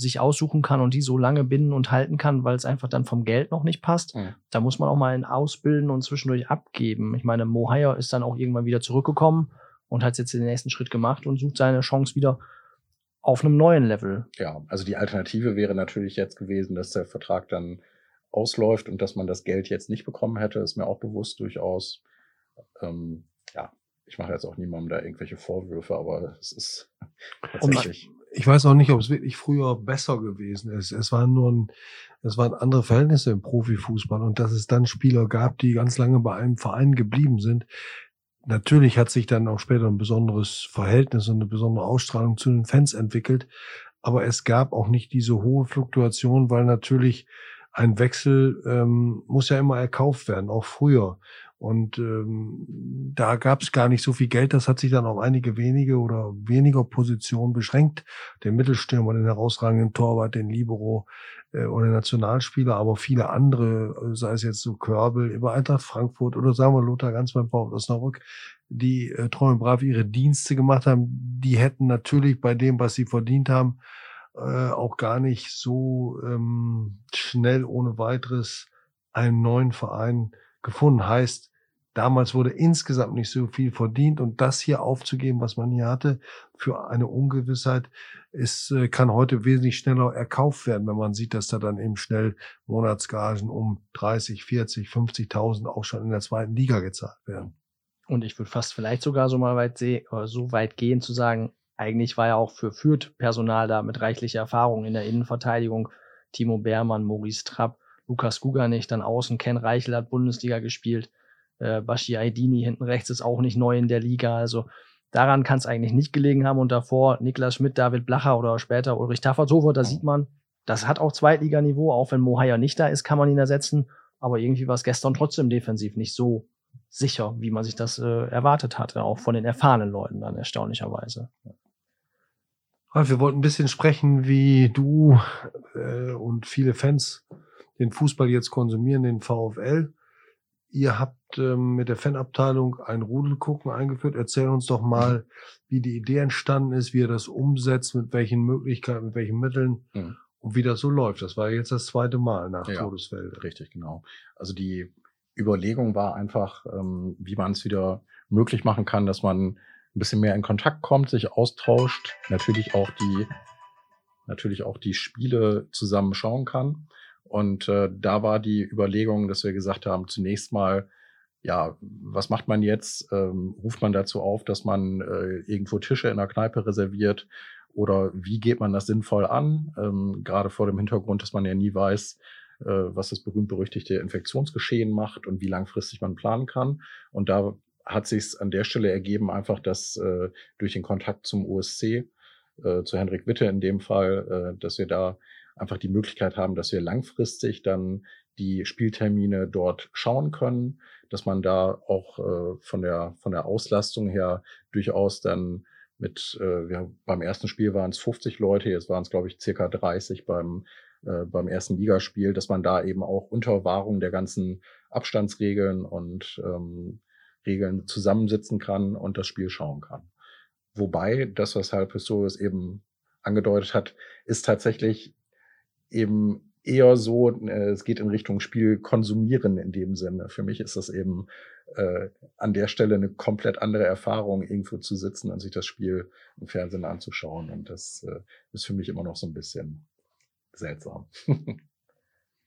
sich aussuchen kann und die so lange binden und halten kann, weil es einfach dann vom Geld noch nicht passt. Mhm. Da muss man auch mal einen ausbilden und zwischendurch abgeben. Ich meine, Mo Hayer ist dann auch irgendwann wieder zurückgekommen und hat jetzt den nächsten Schritt gemacht und sucht seine Chance wieder auf einem neuen Level. Ja, also die Alternative wäre natürlich jetzt gewesen, dass der Vertrag dann ausläuft und dass man das Geld jetzt nicht bekommen hätte, ist mir auch bewusst durchaus. Ähm, ja, ich mache jetzt auch niemandem da irgendwelche Vorwürfe, aber es ist tatsächlich ich weiß auch nicht, ob es wirklich früher besser gewesen ist. Es waren nur ein, es waren andere Verhältnisse im Profifußball und dass es dann Spieler gab, die ganz lange bei einem Verein geblieben sind. Natürlich hat sich dann auch später ein besonderes Verhältnis und eine besondere Ausstrahlung zu den Fans entwickelt. Aber es gab auch nicht diese hohe Fluktuation, weil natürlich ein Wechsel ähm, muss ja immer erkauft werden, auch früher. Und ähm, da gab es gar nicht so viel Geld. Das hat sich dann auf einige wenige oder weniger Positionen beschränkt. Den Mittelstürmer, den herausragenden Torwart, den Libero äh, oder den Nationalspieler, aber viele andere, äh, sei es jetzt so Körbel über Eintracht Frankfurt oder sagen wir Lothar ganz beim VfL Osnabrück, die äh, treu und brav ihre Dienste gemacht haben, die hätten natürlich bei dem, was sie verdient haben, äh, auch gar nicht so ähm, schnell ohne weiteres einen neuen Verein gefunden. Heißt, Damals wurde insgesamt nicht so viel verdient und das hier aufzugeben, was man hier hatte, für eine Ungewissheit, ist, äh, kann heute wesentlich schneller erkauft werden, wenn man sieht, dass da dann eben schnell Monatsgagen um 30, 40, 50.000 auch schon in der zweiten Liga gezahlt werden. Und ich würde fast vielleicht sogar so mal weit sehen, oder so weit gehen zu sagen, eigentlich war ja auch für Fürth Personal da mit reichlicher Erfahrung in der Innenverteidigung. Timo Beermann, Maurice Trapp, Lukas Guganich, dann außen Ken Reichel hat Bundesliga gespielt Äh, Bashi Aidini hinten rechts ist auch nicht neu in der Liga. Also daran kann es eigentlich nicht gelegen haben. Und davor Niklas Schmidt, David Blacher oder später Ulrich Tafferthofer, da sieht man, das hat auch Zweitliganiveau. Auch wenn Mohaya nicht da ist, kann man ihn ersetzen. Aber irgendwie war es gestern trotzdem defensiv nicht so sicher, wie man sich das äh, erwartet hatte, auch von den erfahrenen Leuten dann erstaunlicherweise. Ralf, wir wollten ein bisschen sprechen, wie du äh, und viele Fans den Fußball jetzt konsumieren, den VfL. Ihr habt ähm, mit der Fanabteilung ein Rudelgucken eingeführt. Erzähl uns doch mal, wie die Idee entstanden ist, wie ihr das umsetzt, mit welchen Möglichkeiten, mit welchen Mitteln Mhm. und wie das so läuft. Das war jetzt das zweite Mal nach Ja. Todesfelde. Richtig, genau. Also die Überlegung war einfach, ähm, wie man es wieder möglich machen kann, dass man ein bisschen mehr in Kontakt kommt, sich austauscht, natürlich auch die, natürlich auch die Spiele zusammen schauen kann. Und äh, da war die Überlegung, dass wir gesagt haben, zunächst mal, ja, was macht man jetzt? Ähm, ruft man dazu auf, dass man äh, irgendwo Tische in der Kneipe reserviert? Oder wie geht man das sinnvoll an? Ähm, gerade vor dem Hintergrund, dass man ja nie weiß, äh, was das berühmt-berüchtigte Infektionsgeschehen macht und wie langfristig man planen kann. Und da hat sich an der Stelle ergeben, einfach, dass äh, durch den Kontakt zum OSC, äh, zu Henrik Witte in dem Fall, äh, dass wir da einfach die Möglichkeit haben, dass wir langfristig dann die Spieltermine dort schauen können, dass man da auch äh, von der von der Auslastung her durchaus dann mit, äh, wir, beim ersten Spiel waren es 50 Leute, jetzt waren es glaube ich circa 30 beim äh, beim ersten Ligaspiel, dass man da eben auch unter Wahrung der ganzen Abstandsregeln und ähm, Regeln zusammensitzen kann und das Spiel schauen kann. Wobei das, was Herr Pistorius eben angedeutet hat, ist tatsächlich eben eher so, äh, es geht in Richtung Spiel konsumieren in dem Sinne. Für mich ist das eben äh, an der Stelle eine komplett andere Erfahrung, irgendwo zu sitzen und sich das Spiel im Fernsehen anzuschauen. Und das äh, ist für mich immer noch so ein bisschen seltsam.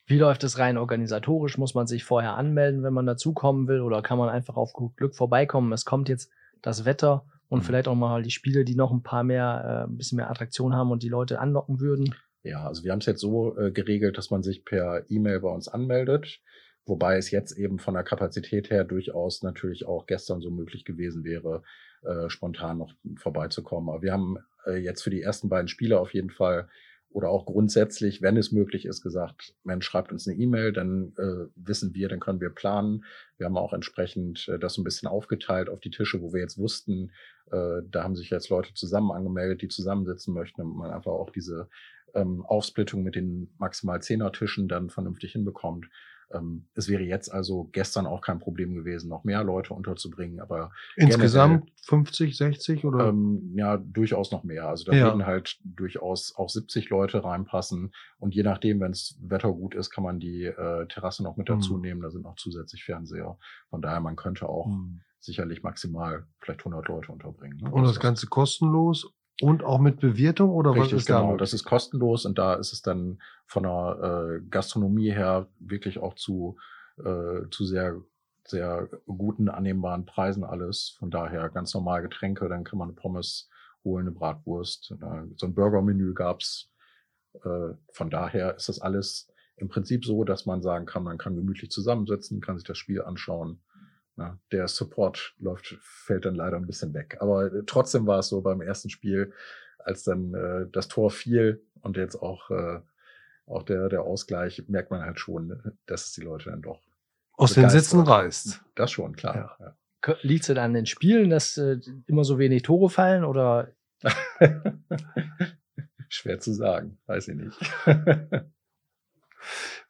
Wie läuft es rein organisatorisch? Muss man sich vorher anmelden, wenn man dazukommen will? Oder kann man einfach auf Glück vorbeikommen? Es kommt jetzt das Wetter und Mhm. vielleicht auch mal die Spiele, die noch ein paar mehr, äh, ein bisschen mehr Attraktion haben und die Leute anlocken würden. Ja, also wir haben es jetzt so äh, geregelt, dass man sich per E-Mail bei uns anmeldet, wobei es jetzt eben von der Kapazität her durchaus natürlich auch gestern so möglich gewesen wäre, äh, spontan noch vorbeizukommen. Aber wir haben äh, jetzt für die ersten beiden Spiele auf jeden Fall oder auch grundsätzlich, wenn es möglich ist, gesagt, Mensch, schreibt uns eine E-Mail, dann äh, wissen wir, dann können wir planen. Wir haben auch entsprechend äh, das so ein bisschen aufgeteilt auf die Tische, wo wir jetzt wussten, äh, da haben sich jetzt Leute zusammen angemeldet, die zusammensitzen möchten, damit man einfach auch diese ähm, Aufsplittung mit den maximal Zehner-Tischen dann vernünftig hinbekommt. Ähm, es wäre jetzt also gestern auch kein Problem gewesen, noch mehr Leute unterzubringen, aber Insgesamt 50, 60 oder? ähm, ja, durchaus noch mehr. Also da Ja. würden halt durchaus auch 70 Leute reinpassen. Und je nachdem, wenn es Wetter gut ist, kann man die äh, Terrasse noch mit dazu Mhm. nehmen. Da sind noch zusätzlich Fernseher. Von daher, man könnte auch Hm. sicherlich maximal vielleicht 100 Leute unterbringen. Ne? Und das Ganze kostenlos und auch mit Bewirtung oder was Richtig, ist da? genau. möglich? Das ist kostenlos und da ist es dann von der äh, Gastronomie her wirklich auch zu, äh, zu sehr, sehr guten, annehmbaren Preisen alles. Von daher ganz normal Getränke, dann kann man eine Pommes holen, eine Bratwurst. Äh, so ein Burgermenü gab's. Äh, von daher ist das alles im Prinzip so, dass man sagen kann, man kann gemütlich zusammensitzen, kann sich das Spiel anschauen. Na, der Support läuft, fällt dann leider ein bisschen weg. Aber äh, trotzdem war es so beim ersten Spiel, als dann äh, das Tor fiel und jetzt auch, äh, auch der, der Ausgleich, merkt man halt schon, dass es die Leute dann doch. Aus den. Sitzen reißt. Das schon, klar. Ja. Liegt es an den Spielen, dass äh, immer so wenig Tore fallen oder Schwer zu sagen, weiß ich nicht.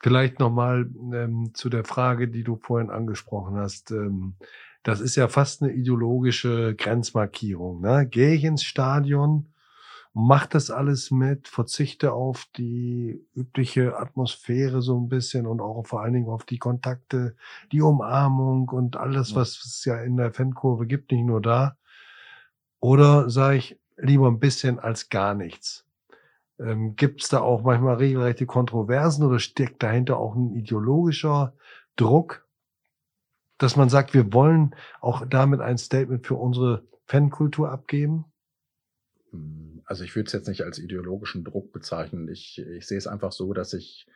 Vielleicht nochmal ähm, zu der Frage, die du vorhin angesprochen hast. Ähm, das ist ja fast eine ideologische Grenzmarkierung. Ne? Gehe ich ins Stadion, mach das alles mit, verzichte auf die übliche Atmosphäre so ein bisschen und auch vor allen Dingen auf die Kontakte, die Umarmung und alles, was es ja in der Fankurve gibt, nicht nur da. Oder sage ich lieber ein bisschen als gar nichts? Ähm, Gibt es da auch manchmal regelrechte Kontroversen oder steckt dahinter auch ein ideologischer Druck, dass man sagt, wir wollen auch damit ein Statement für unsere Fankultur abgeben? Also ich würde es jetzt nicht als ideologischen Druck bezeichnen. Ich, ich sehe es einfach so, dass ich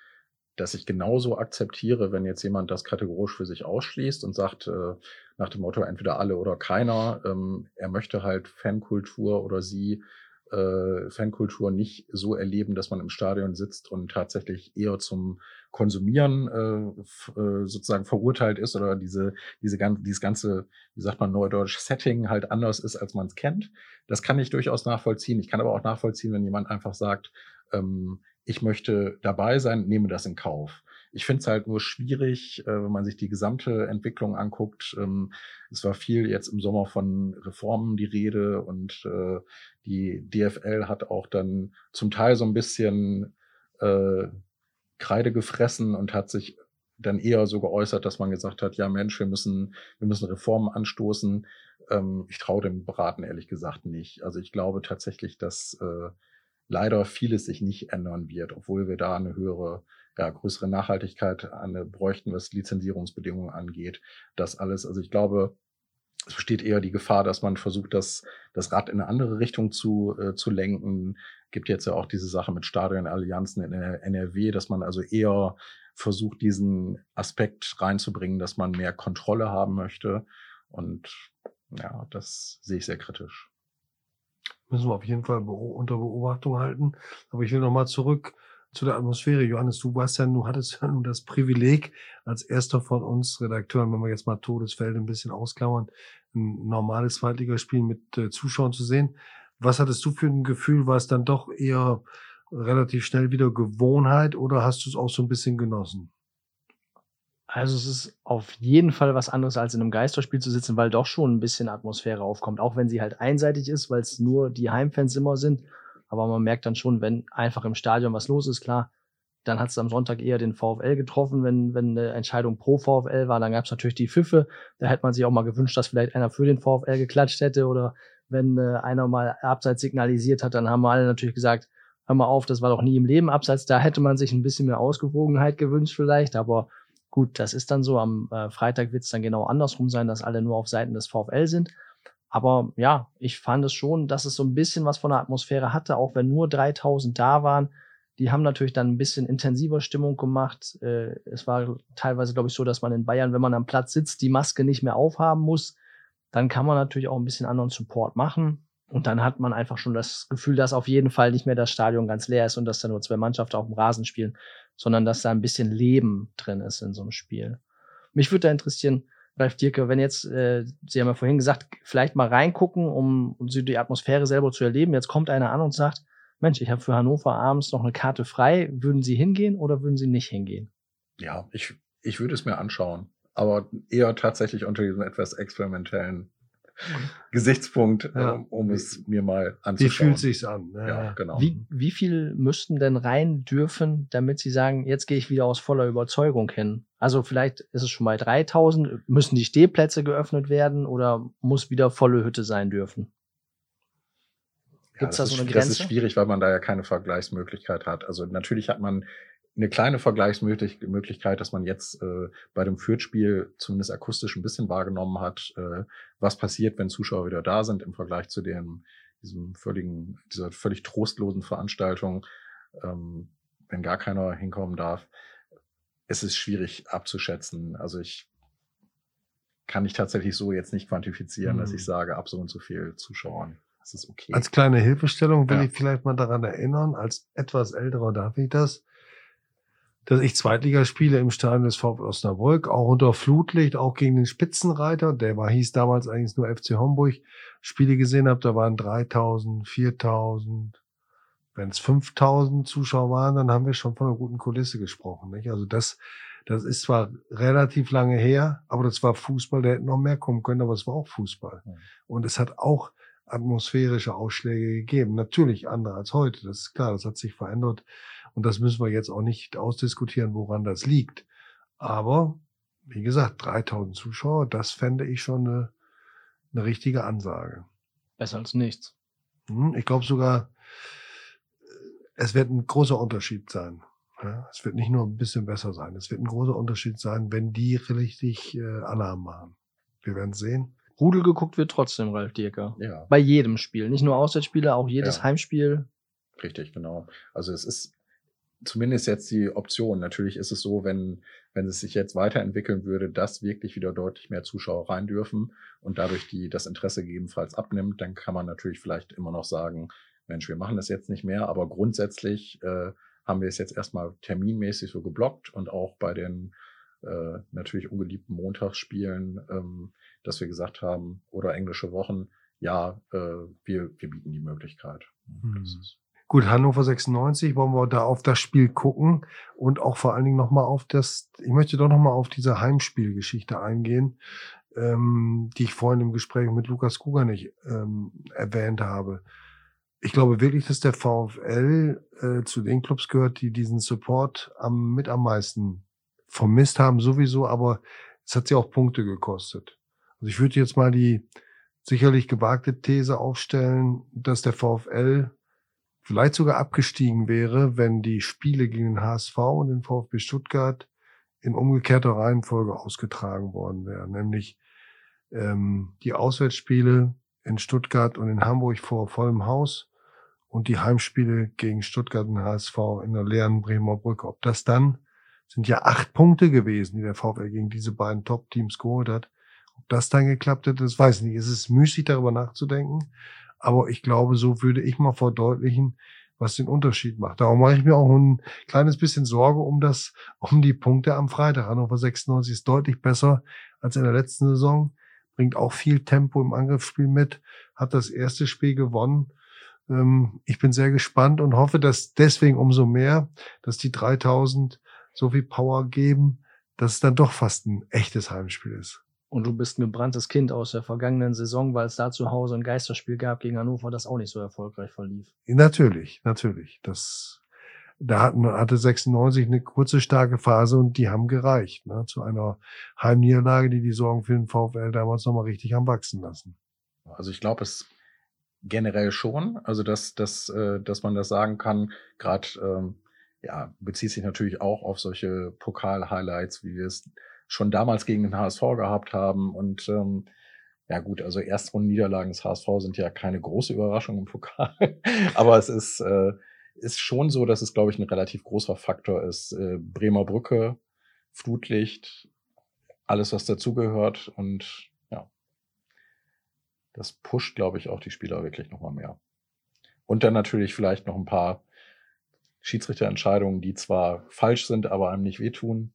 dass ich genauso akzeptiere, wenn jetzt jemand das kategorisch für sich ausschließt und sagt, äh, nach dem Motto entweder alle oder keiner, ähm, er möchte halt Fankultur oder sie äh, Fankultur nicht so erleben, dass man im Stadion sitzt und tatsächlich eher zum Konsumieren äh, äh, sozusagen verurteilt ist oder diese, diese ganze, dieses ganze, wie sagt man, neudeutsch Setting halt anders ist, als man es kennt. Das kann ich durchaus nachvollziehen. Ich kann aber auch nachvollziehen, wenn jemand einfach sagt, ähm, ich möchte dabei sein, nehme das in Kauf. Ich finde es halt nur schwierig, äh, wenn man sich die gesamte Entwicklung anguckt. Ähm, es war viel jetzt im Sommer von Reformen die Rede und äh, die DFL hat auch dann zum Teil so ein bisschen äh, Kreide gefressen und hat sich dann eher so geäußert, dass man gesagt hat, ja Mensch, wir müssen, wir müssen Reformen anstoßen. Ähm, ich traue dem Beraten ehrlich gesagt nicht. Also ich glaube tatsächlich, dass äh, leider vieles sich nicht ändern wird, obwohl wir da eine höhere ja, größere Nachhaltigkeit an, bräuchten, was Lizenzierungsbedingungen angeht. Das alles. Also ich glaube, es besteht eher die Gefahr, dass man versucht, das, das Rad in eine andere Richtung zu, äh, zu lenken. Gibt jetzt ja auch diese Sache mit Stadionallianzen in der NRW, dass man also eher versucht, diesen Aspekt reinzubringen, dass man mehr Kontrolle haben möchte. Und ja, das sehe ich sehr kritisch. Müssen wir auf jeden Fall unter Beobachtung halten. Aber ich will nochmal zurück zu der Atmosphäre. Johannes, du warst ja, du hattest ja nun das Privileg, als erster von uns Redakteuren, wenn wir jetzt mal Todesfeld ein bisschen ausklammern, ein normales Zweitligaspiel mit äh, Zuschauern zu sehen. Was hattest du für ein Gefühl? War es dann doch eher relativ schnell wieder Gewohnheit oder hast du es auch so ein bisschen genossen? Also es ist auf jeden Fall was anderes, als in einem Geisterspiel zu sitzen, weil doch schon ein bisschen Atmosphäre aufkommt, auch wenn sie halt einseitig ist, weil es nur die Heimfans immer sind. Aber man merkt dann schon, wenn einfach im Stadion was los ist, klar, dann hat es am Sonntag eher den VfL getroffen, wenn, wenn eine Entscheidung pro VfL war. Dann gab es natürlich die Pfiffe. Da hätte man sich auch mal gewünscht, dass vielleicht einer für den VfL geklatscht hätte oder wenn äh, einer mal abseits signalisiert hat, dann haben wir alle natürlich gesagt, hör mal auf, das war doch nie im Leben abseits. Da hätte man sich ein bisschen mehr Ausgewogenheit gewünscht vielleicht, aber gut, das ist dann so. Am äh, Freitag wird es dann genau andersrum sein, dass alle nur auf Seiten des VfL sind. Aber ja, ich fand es schon, dass es so ein bisschen was von der Atmosphäre hatte, auch wenn nur 3000 da waren. Die haben natürlich dann ein bisschen intensiver Stimmung gemacht. Äh, es war teilweise, glaube ich, so, dass man in Bayern, wenn man am Platz sitzt, die Maske nicht mehr aufhaben muss. Dann kann man natürlich auch ein bisschen anderen Support machen. Und dann hat man einfach schon das Gefühl, dass auf jeden Fall nicht mehr das Stadion ganz leer ist und dass da nur zwei Mannschaften auf dem Rasen spielen, sondern dass da ein bisschen Leben drin ist in so einem Spiel. Mich würde da interessieren, Ralf Dirke, wenn jetzt, äh, Sie haben ja vorhin gesagt, vielleicht mal reingucken, um, um die Atmosphäre selber zu erleben. Jetzt kommt einer an und sagt, Mensch, ich habe für Hannover abends noch eine Karte frei. Würden Sie hingehen oder würden Sie nicht hingehen? Ja, ich, ich würde es mir anschauen. Aber eher tatsächlich unter diesem etwas experimentellen Gesichtspunkt, ja. um, um, es mir mal anzuschauen. Wie fühlt sich's an? Ja, ja genau. Wie, wie viel müssten denn rein dürfen, damit Sie sagen, jetzt gehe ich wieder aus voller Überzeugung hin? Also vielleicht ist es schon mal 3000. Müssen die Stehplätze geöffnet werden oder muss wieder volle Hütte sein dürfen? Gibt es ja, da so eine Grenze? Das ist schwierig, weil man da ja keine Vergleichsmöglichkeit hat. Also natürlich hat man eine kleine Vergleichsmöglichkeit, dass man jetzt äh, bei dem Fürth-Spiel zumindest akustisch ein bisschen wahrgenommen hat, äh, was passiert, wenn Zuschauer wieder da sind im Vergleich zu dem, diesem völligen, dieser völlig trostlosen Veranstaltung, ähm, wenn gar keiner hinkommen darf. Es ist schwierig abzuschätzen. Also ich kann ich tatsächlich so jetzt nicht quantifizieren, mhm. dass ich sage, ab so und so viel Zuschauern. Das ist okay. Als kleine Hilfestellung will ja. ich vielleicht mal daran erinnern, als etwas älterer darf ich das, dass ich Zweitligaspiele im Stadion des VfL Osnabrück, auch unter Flutlicht, auch gegen den Spitzenreiter, der war, hieß damals eigentlich nur FC Homburg, Spiele gesehen habe, da waren 3000, 4000, wenn es 5000 Zuschauer waren, dann haben wir schon von einer guten Kulisse gesprochen. Nicht? Also das, das ist zwar relativ lange her, aber das war Fußball, der hätte noch mehr kommen können, aber es war auch Fußball. Mhm. Und es hat auch atmosphärische Ausschläge gegeben. Natürlich andere als heute, das ist klar, das hat sich verändert. Und das müssen wir jetzt auch nicht ausdiskutieren, woran das liegt. Aber, wie gesagt, 3000 Zuschauer, das fände ich schon eine, eine richtige Ansage. Besser als nichts. Hm, ich glaube sogar, es wird ein großer Unterschied sein. es wird nicht nur ein bisschen besser sein. Es wird ein großer Unterschied sein, wenn die richtig äh, Alarm machen. Wir werden sehen. Rudel geguckt wird trotzdem, Ralf Dierker. Ja. Bei jedem Spiel. Nicht nur Auswärtsspiele, auch jedes ja. Heimspiel. Richtig, genau. Also es ist zumindest jetzt die Option. Natürlich ist es so, wenn, wenn es sich jetzt weiterentwickeln würde, dass wirklich wieder deutlich mehr Zuschauer rein dürfen und dadurch die, das Interesse gegebenenfalls abnimmt, dann kann man natürlich vielleicht immer noch sagen, Mensch, wir machen das jetzt nicht mehr, aber grundsätzlich äh, haben wir es jetzt erstmal terminmäßig so geblockt und auch bei den äh, natürlich ungeliebten Montagsspielen, ähm, dass wir gesagt haben, oder englische Wochen, ja, äh, wir, wir bieten die Möglichkeit. Mhm. Gut, Hannover 96, wollen wir da auf das Spiel gucken und auch vor allen Dingen nochmal auf das, ich möchte doch nochmal auf diese Heimspielgeschichte eingehen, ähm, die ich vorhin im Gespräch mit Lukas Kuganich ähm, erwähnt habe. Ich glaube wirklich, dass der VfL äh, zu den Clubs gehört, die diesen Support am, mit am meisten vermisst haben, sowieso, aber es hat sie auch Punkte gekostet. Also ich würde jetzt mal die sicherlich gewagte These aufstellen, dass der VfL vielleicht sogar abgestiegen wäre, wenn die Spiele gegen den HSV und den VfB Stuttgart in umgekehrter Reihenfolge ausgetragen worden wären, nämlich ähm, die Auswärtsspiele in Stuttgart und in Hamburg vor vollem Haus und die Heimspiele gegen Stuttgart und HSV in der leeren Bremer Brücke. Ob das dann sind ja acht Punkte gewesen, die der VfL gegen diese beiden Top-Teams geholt hat. Ob das dann geklappt hätte, das weiß ich nicht. Es ist müßig, darüber nachzudenken. Aber ich glaube, so würde ich mal verdeutlichen, was den Unterschied macht. Darum mache ich mir auch ein kleines bisschen Sorge um das, um die Punkte am Freitag. Hannover 96 ist deutlich besser als in der letzten Saison, bringt auch viel Tempo im Angriffsspiel mit, hat das erste Spiel gewonnen. Ähm, ich bin sehr gespannt und hoffe, dass deswegen umso mehr, dass die 3000 so viel Power geben, dass es dann doch fast ein echtes Heimspiel ist. Und du bist ein gebranntes Kind aus der vergangenen Saison, weil es da zu Hause ein Geisterspiel gab gegen Hannover, das auch nicht so erfolgreich verlief. Natürlich, natürlich. Das, da hatten, hatte 96 eine kurze, starke Phase und die haben gereicht, ne, zu einer Heimniederlage, die die Sorgen für den VfL damals nochmal richtig haben wachsen lassen. Also ich glaube, es generell schon, also dass, dass, äh, dass man das sagen kann, gerade ähm, ja, bezieht sich natürlich auch auf solche Pokal-Highlights, wie wir es schon damals gegen den HSV gehabt haben. Und ähm, ja gut, also Erstrunden-Niederlagen des HSV sind ja keine große Überraschung im Pokal. Aber es ist, äh, ist schon so, dass es, glaube ich, ein relativ großer Faktor ist. Äh, Bremer Brücke, Flutlicht, alles, was dazugehört. Und ja, das pusht, glaube ich, auch die Spieler wirklich nochmal mehr. Und dann natürlich vielleicht noch ein paar Schiedsrichterentscheidungen, die zwar falsch sind, aber einem nicht wehtun.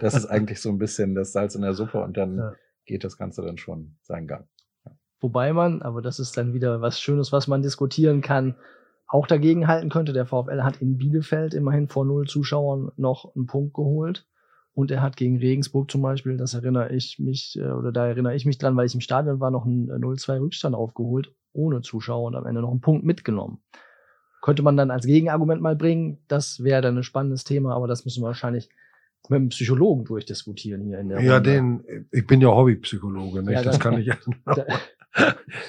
Das ist eigentlich so ein bisschen das Salz in der Suppe und dann ja. geht das Ganze dann schon seinen Gang. Ja. Wobei man, aber das ist dann wieder was Schönes, was man diskutieren kann, auch dagegen halten könnte. Der VfL hat in Bielefeld immerhin vor null Zuschauern noch einen Punkt geholt. Und er hat gegen Regensburg zum Beispiel, das erinnere ich mich, äh, oder da erinnere ich mich dran, weil ich im Stadion war, noch einen 0-2 Rückstand aufgeholt, ohne Zuschauer und am Ende noch einen Punkt mitgenommen könnte man dann als Gegenargument mal bringen. Das wäre dann ein spannendes Thema, aber das müssen wir wahrscheinlich mit einem Psychologen durchdiskutieren hier in der Ja, Runde. den, ich bin ja Hobbypsychologe, nicht? Ja, das kann ich ja.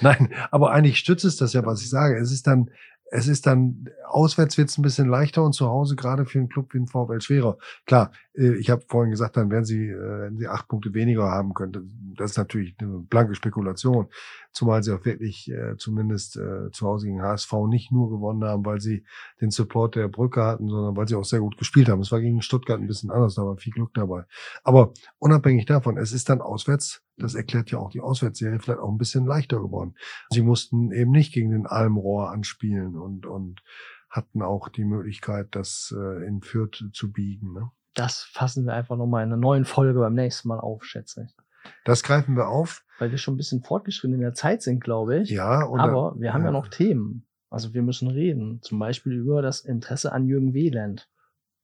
Nein, aber eigentlich stützt es das ja, was ich sage. Es ist dann, es ist dann, auswärts wird es ein bisschen leichter und zu Hause gerade für einen Club wie den VfL schwerer. Klar, äh, ich habe vorhin gesagt, dann werden sie, äh, wenn sie acht Punkte weniger haben könnten. Das ist natürlich eine blanke Spekulation. Zumal sie auch wirklich äh, zumindest äh, zu Hause gegen HSV nicht nur gewonnen haben, weil sie den Support der Brücke hatten, sondern weil sie auch sehr gut gespielt haben. Es war gegen Stuttgart ein bisschen anders, da war viel Glück dabei. Aber unabhängig davon, es ist dann auswärts, das erklärt ja auch die Auswärtsserie, vielleicht auch ein bisschen leichter geworden. Sie mussten eben nicht gegen den Almrohr anspielen und, und hatten auch die Möglichkeit, das äh, in Fürth zu biegen. Ne? Das fassen wir einfach nochmal in einer neuen Folge beim nächsten Mal auf, schätze ich. Das greifen wir auf. Weil wir schon ein bisschen fortgeschritten in der Zeit sind, glaube ich. Ja, oder, Aber wir haben ja. ja noch Themen. Also wir müssen reden. Zum Beispiel über das Interesse an Jürgen Wieland.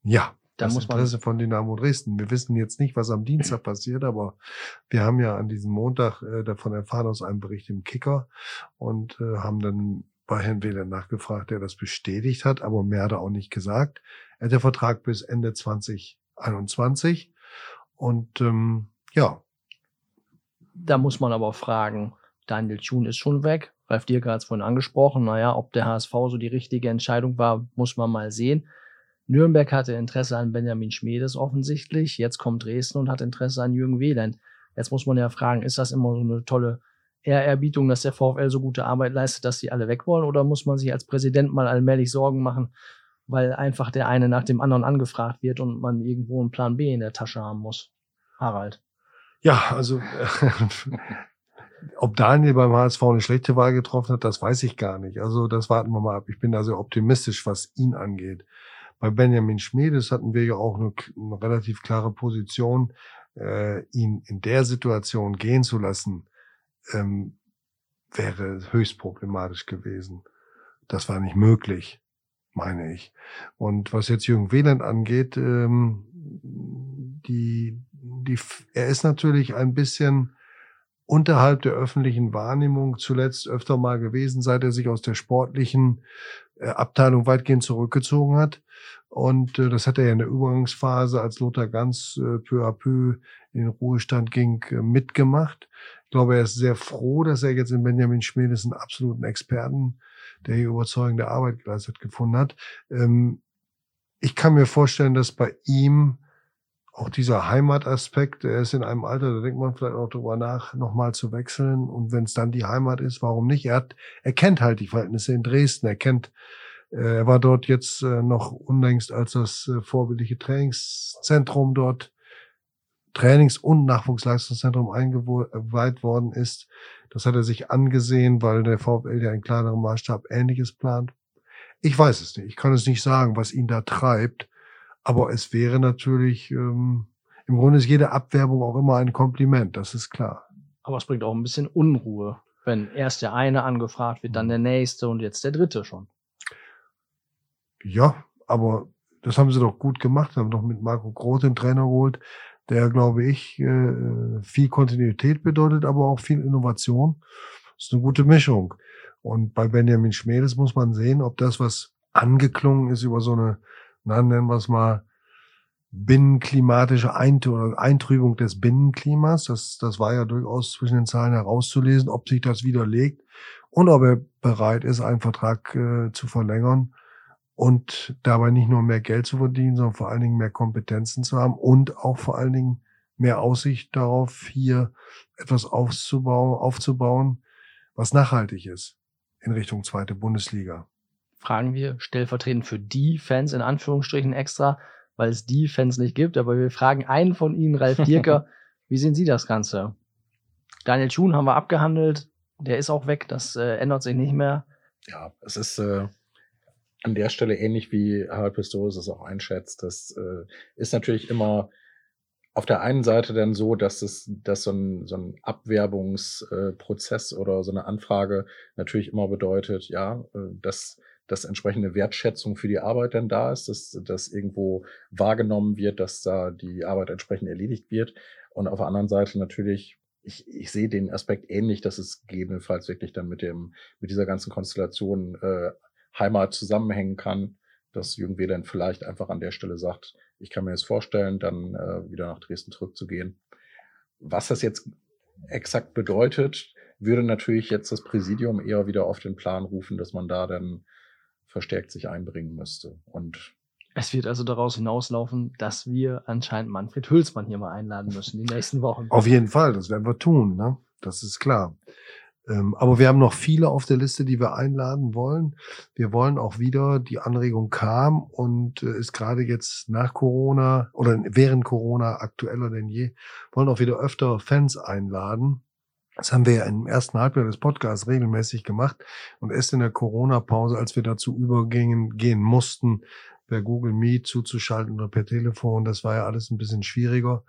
Ja, da das muss man Interesse von Dynamo Dresden. Wir wissen jetzt nicht, was am Dienstag passiert, aber wir haben ja an diesem Montag äh, davon erfahren aus einem Bericht im Kicker und äh, haben dann bei Herrn Wähler nachgefragt, der das bestätigt hat, aber mehr hat er auch nicht gesagt. Er hat der Vertrag bis Ende 2021 und ähm, ja. Da muss man aber fragen, Daniel Thun ist schon weg. Ralf Dierker hat es vorhin angesprochen. Naja, ob der HSV so die richtige Entscheidung war, muss man mal sehen. Nürnberg hatte Interesse an Benjamin Schmedes offensichtlich. Jetzt kommt Dresden und hat Interesse an Jürgen Wieland. Jetzt muss man ja fragen, ist das immer so eine tolle Ehrerbietung, dass der VfL so gute Arbeit leistet, dass sie alle weg wollen? Oder muss man sich als Präsident mal allmählich Sorgen machen, weil einfach der eine nach dem anderen angefragt wird und man irgendwo einen Plan B in der Tasche haben muss. Harald. Ja, also ob Daniel beim HSV eine schlechte Wahl getroffen hat, das weiß ich gar nicht. Also das warten wir mal ab. Ich bin da sehr optimistisch, was ihn angeht. Bei Benjamin Schmiedes hatten wir ja auch eine, eine relativ klare Position, äh, ihn in der Situation gehen zu lassen, ähm, wäre höchst problematisch gewesen. Das war nicht möglich, meine ich. Und was jetzt Jürgen Wieland angeht, ähm, die, die, er ist natürlich ein bisschen unterhalb der öffentlichen Wahrnehmung zuletzt öfter mal gewesen, seit er sich aus der sportlichen äh, Abteilung weitgehend zurückgezogen hat. Und äh, das hat er ja in der Übergangsphase, als Lothar ganz äh, peu à peu in den Ruhestand ging, äh, mitgemacht. Ich glaube, er ist sehr froh, dass er jetzt in Benjamin Schmiedes einen absoluten Experten, der hier überzeugende Arbeit geleistet, gefunden hat. Ähm, ich kann mir vorstellen, dass bei ihm auch dieser Heimataspekt, er ist in einem Alter, da denkt man vielleicht auch drüber nach, nochmal zu wechseln. Und wenn es dann die Heimat ist, warum nicht? Er hat, er kennt halt die Verhältnisse in Dresden. Er kennt, er war dort jetzt äh, noch unlängst als das äh, vorbildliche Trainingszentrum dort, Trainings- und Nachwuchsleistungszentrum eingeweiht worden ist. Das hat er sich angesehen, weil der VfL ja in kleinerem Maßstab Ähnliches plant. Ich weiß es nicht. Ich kann es nicht sagen, was ihn da treibt. Aber es wäre natürlich, ähm, im Grunde ist jede Abwerbung auch immer ein Kompliment, das ist klar. Aber es bringt auch ein bisschen Unruhe, wenn erst der eine angefragt wird, dann der nächste und jetzt der dritte schon. Ja, aber das haben sie doch gut gemacht, haben doch mit Marco Groth den Trainer geholt, der, glaube ich, äh, viel Kontinuität bedeutet, aber auch viel Innovation. Das ist eine gute Mischung. Und bei Benjamin Schmedes muss man sehen, ob das, was angeklungen ist über so eine na, nennen wir es mal, binnenklimatische Eint Eintrübung des Binnenklimas. Das, das war ja durchaus zwischen den Zahlen herauszulesen, ob sich das widerlegt und ob er bereit ist, einen Vertrag äh, zu verlängern und dabei nicht nur mehr Geld zu verdienen, sondern vor allen Dingen mehr Kompetenzen zu haben und auch vor allen Dingen mehr Aussicht darauf, hier etwas aufzubauen, aufzubauen, was nachhaltig ist in Richtung zweite Bundesliga fragen wir stellvertretend für die Fans in Anführungsstrichen extra, weil es die Fans nicht gibt, aber wir fragen einen von Ihnen, Ralf Dierker, wie sehen Sie das Ganze? Daniel Schuhn haben wir abgehandelt, der ist auch weg, das äh, ändert sich nicht mehr. Ja, es ist äh, an der Stelle ähnlich wie Harald Pistorius es auch einschätzt. Das äh, ist natürlich immer auf der einen Seite dann so, dass es, dass so ein, so ein Abwerbungsprozess äh, oder so eine Anfrage natürlich immer bedeutet, ja, äh, dass dass entsprechende Wertschätzung für die Arbeit dann da ist, dass, dass irgendwo wahrgenommen wird, dass da die Arbeit entsprechend erledigt wird. Und auf der anderen Seite natürlich, ich, ich sehe den Aspekt ähnlich, dass es gegebenenfalls wirklich dann mit dem, mit dieser ganzen Konstellation äh, Heimat zusammenhängen kann, dass Jürgen dann vielleicht einfach an der Stelle sagt, ich kann mir jetzt vorstellen, dann äh, wieder nach Dresden zurückzugehen. Was das jetzt exakt bedeutet, würde natürlich jetzt das Präsidium eher wieder auf den Plan rufen, dass man da dann verstärkt sich einbringen müsste. Und es wird also daraus hinauslaufen, dass wir anscheinend Manfred Hülsmann hier mal einladen müssen die nächsten Wochen. Auf jeden Fall, das werden wir tun, ne? Das ist klar. Ähm, aber wir haben noch viele auf der Liste, die wir einladen wollen. Wir wollen auch wieder, die Anregung kam und äh, ist gerade jetzt nach Corona oder während Corona aktueller denn je, wollen auch wieder öfter Fans einladen das haben wir ja im ersten Halbjahr des Podcasts regelmäßig gemacht und erst in der Corona-Pause, als wir dazu übergingen, gehen mussten, per Google Meet zuzuschalten oder per Telefon, das war ja alles ein bisschen schwieriger.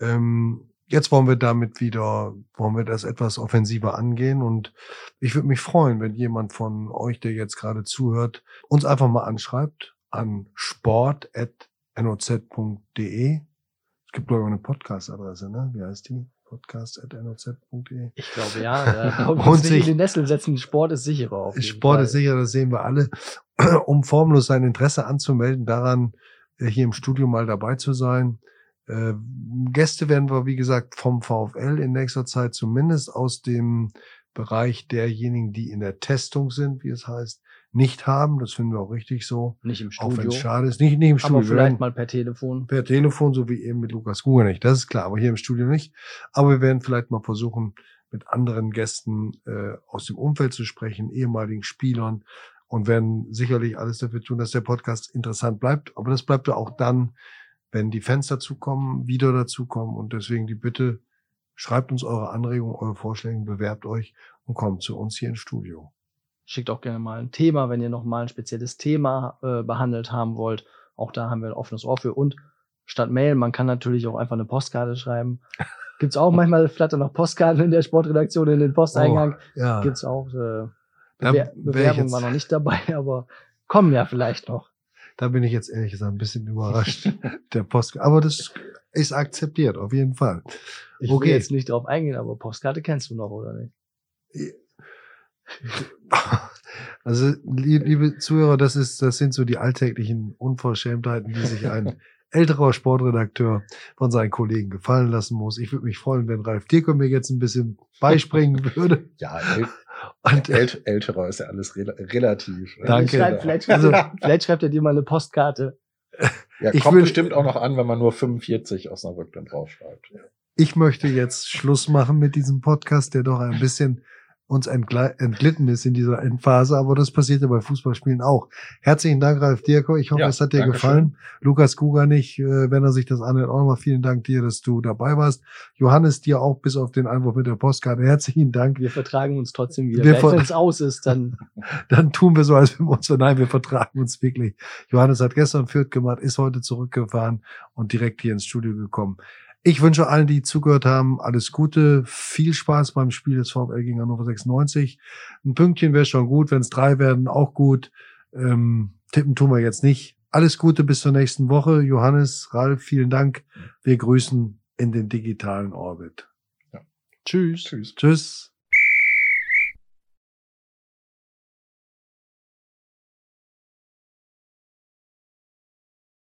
Ähm, jetzt wollen wir damit wieder, wollen wir das etwas offensiver angehen und ich würde mich freuen, wenn jemand von euch, der jetzt gerade zuhört, uns einfach mal anschreibt an sport.noz.de. Es gibt, glaube ich, eine Podcast-Adresse, ne? Wie heißt die? podcast.noz.de. Ich glaube, ja. und sich in den Nessel setzen, Sport ist sicherer. Auf Sport Fall. ist sicher, das sehen wir alle. um formlos sein Interesse anzumelden, daran äh, hier im Studio mal dabei zu sein. Äh, Gäste werden wir, wie gesagt, vom VfL in nächster Zeit zumindest aus dem Bereich derjenigen, die in der Testung sind, wie es heißt, nicht haben. Das finden wir auch richtig so. Nicht im Studio. Auch wenn es schade ist. Nicht, nicht im Studio. Aber vielleicht mal per Telefon. Per Telefon, so wie eben mit Lukas Guger nicht. Das ist klar, aber hier im Studio nicht. Aber wir werden vielleicht mal versuchen, mit anderen Gästen äh, aus dem Umfeld zu sprechen, ehemaligen Spielern und werden sicherlich alles dafür tun, dass der Podcast interessant bleibt. Aber das bleibt ja auch dann, wenn die Fans dazukommen, wieder dazukommen. Und deswegen die Bitte, schreibt uns eure Anregungen, eure Vorschläge, bewerbt euch und kommt zu uns hier ins Studio. Schickt auch gerne mal ein Thema, wenn ihr noch mal ein spezielles Thema äh, behandelt haben wollt. Auch da haben wir ein offenes Ohr für. Und statt Mail, man kann natürlich auch einfach eine Postkarte schreiben. Gibt's auch manchmal flattern noch Postkarten in der Sportredaktion in den Posteingang. Oh, ja. Gibt's auch. Äh, Bewer Bewerbung war noch nicht dabei, aber kommen ja vielleicht noch. Da bin ich jetzt ehrlich gesagt ein bisschen überrascht. der Post, aber das ist akzeptiert, auf jeden Fall. Ich Okay. will jetzt nicht drauf eingehen, aber Postkarte kennst du noch, oder nicht? Also, lie- liebe Zuhörer, das ist, das sind so die alltäglichen Unverschämtheiten, die sich ein älterer Sportredakteur von seinen Kollegen gefallen lassen muss. Ich würde mich freuen, wenn Ralf Dierko mir jetzt ein bisschen beispringen würde. Ja, äl Und, äh, ält älterer ist ja alles rela relativ. Danke. Vielleicht, vielleicht, schreibt Also- er, vielleicht schreibt er dir mal eine Postkarte. Ja, Ich kommt will- bestimmt auch noch an, wenn man nur 45 Osnabrück dann draufschreibt. ich möchte jetzt Schluss machen mit diesem Podcast, der doch ein bisschen uns entglitten ist in dieser Endphase, aber das passiert ja bei Fußballspielen auch. Herzlichen Dank, Ralf Dirko. Ich hoffe, Ja, es hat dir gefallen. Lukas Kuganich, äh, wenn er sich das anhört, auch nochmal vielen Dank dir, dass du dabei warst. Johannes, dir auch bis auf den Einwurf mit der Postkarte. Herzlichen Dank. Wir vertragen uns trotzdem wieder. Wenn es aus ist, dann Dann tun wir so, als wenn wir uns, nein, wir vertragen uns wirklich. Johannes hat gestern Fürth gemacht, ist heute zurückgefahren und direkt hier ins Studio gekommen. Ich wünsche allen, die zugehört haben, alles Gute, viel Spaß beim Spiel des VfL gegen Hannover 96. Ein Pünktchen wäre schon gut, wenn es drei werden, auch gut. Ähm, tippen tun wir jetzt nicht. Alles Gute bis zur nächsten Woche. Johannes, Ralf, vielen Dank. Wir grüßen in den digitalen Orbit. tschüss. Tschüss. Tschüss.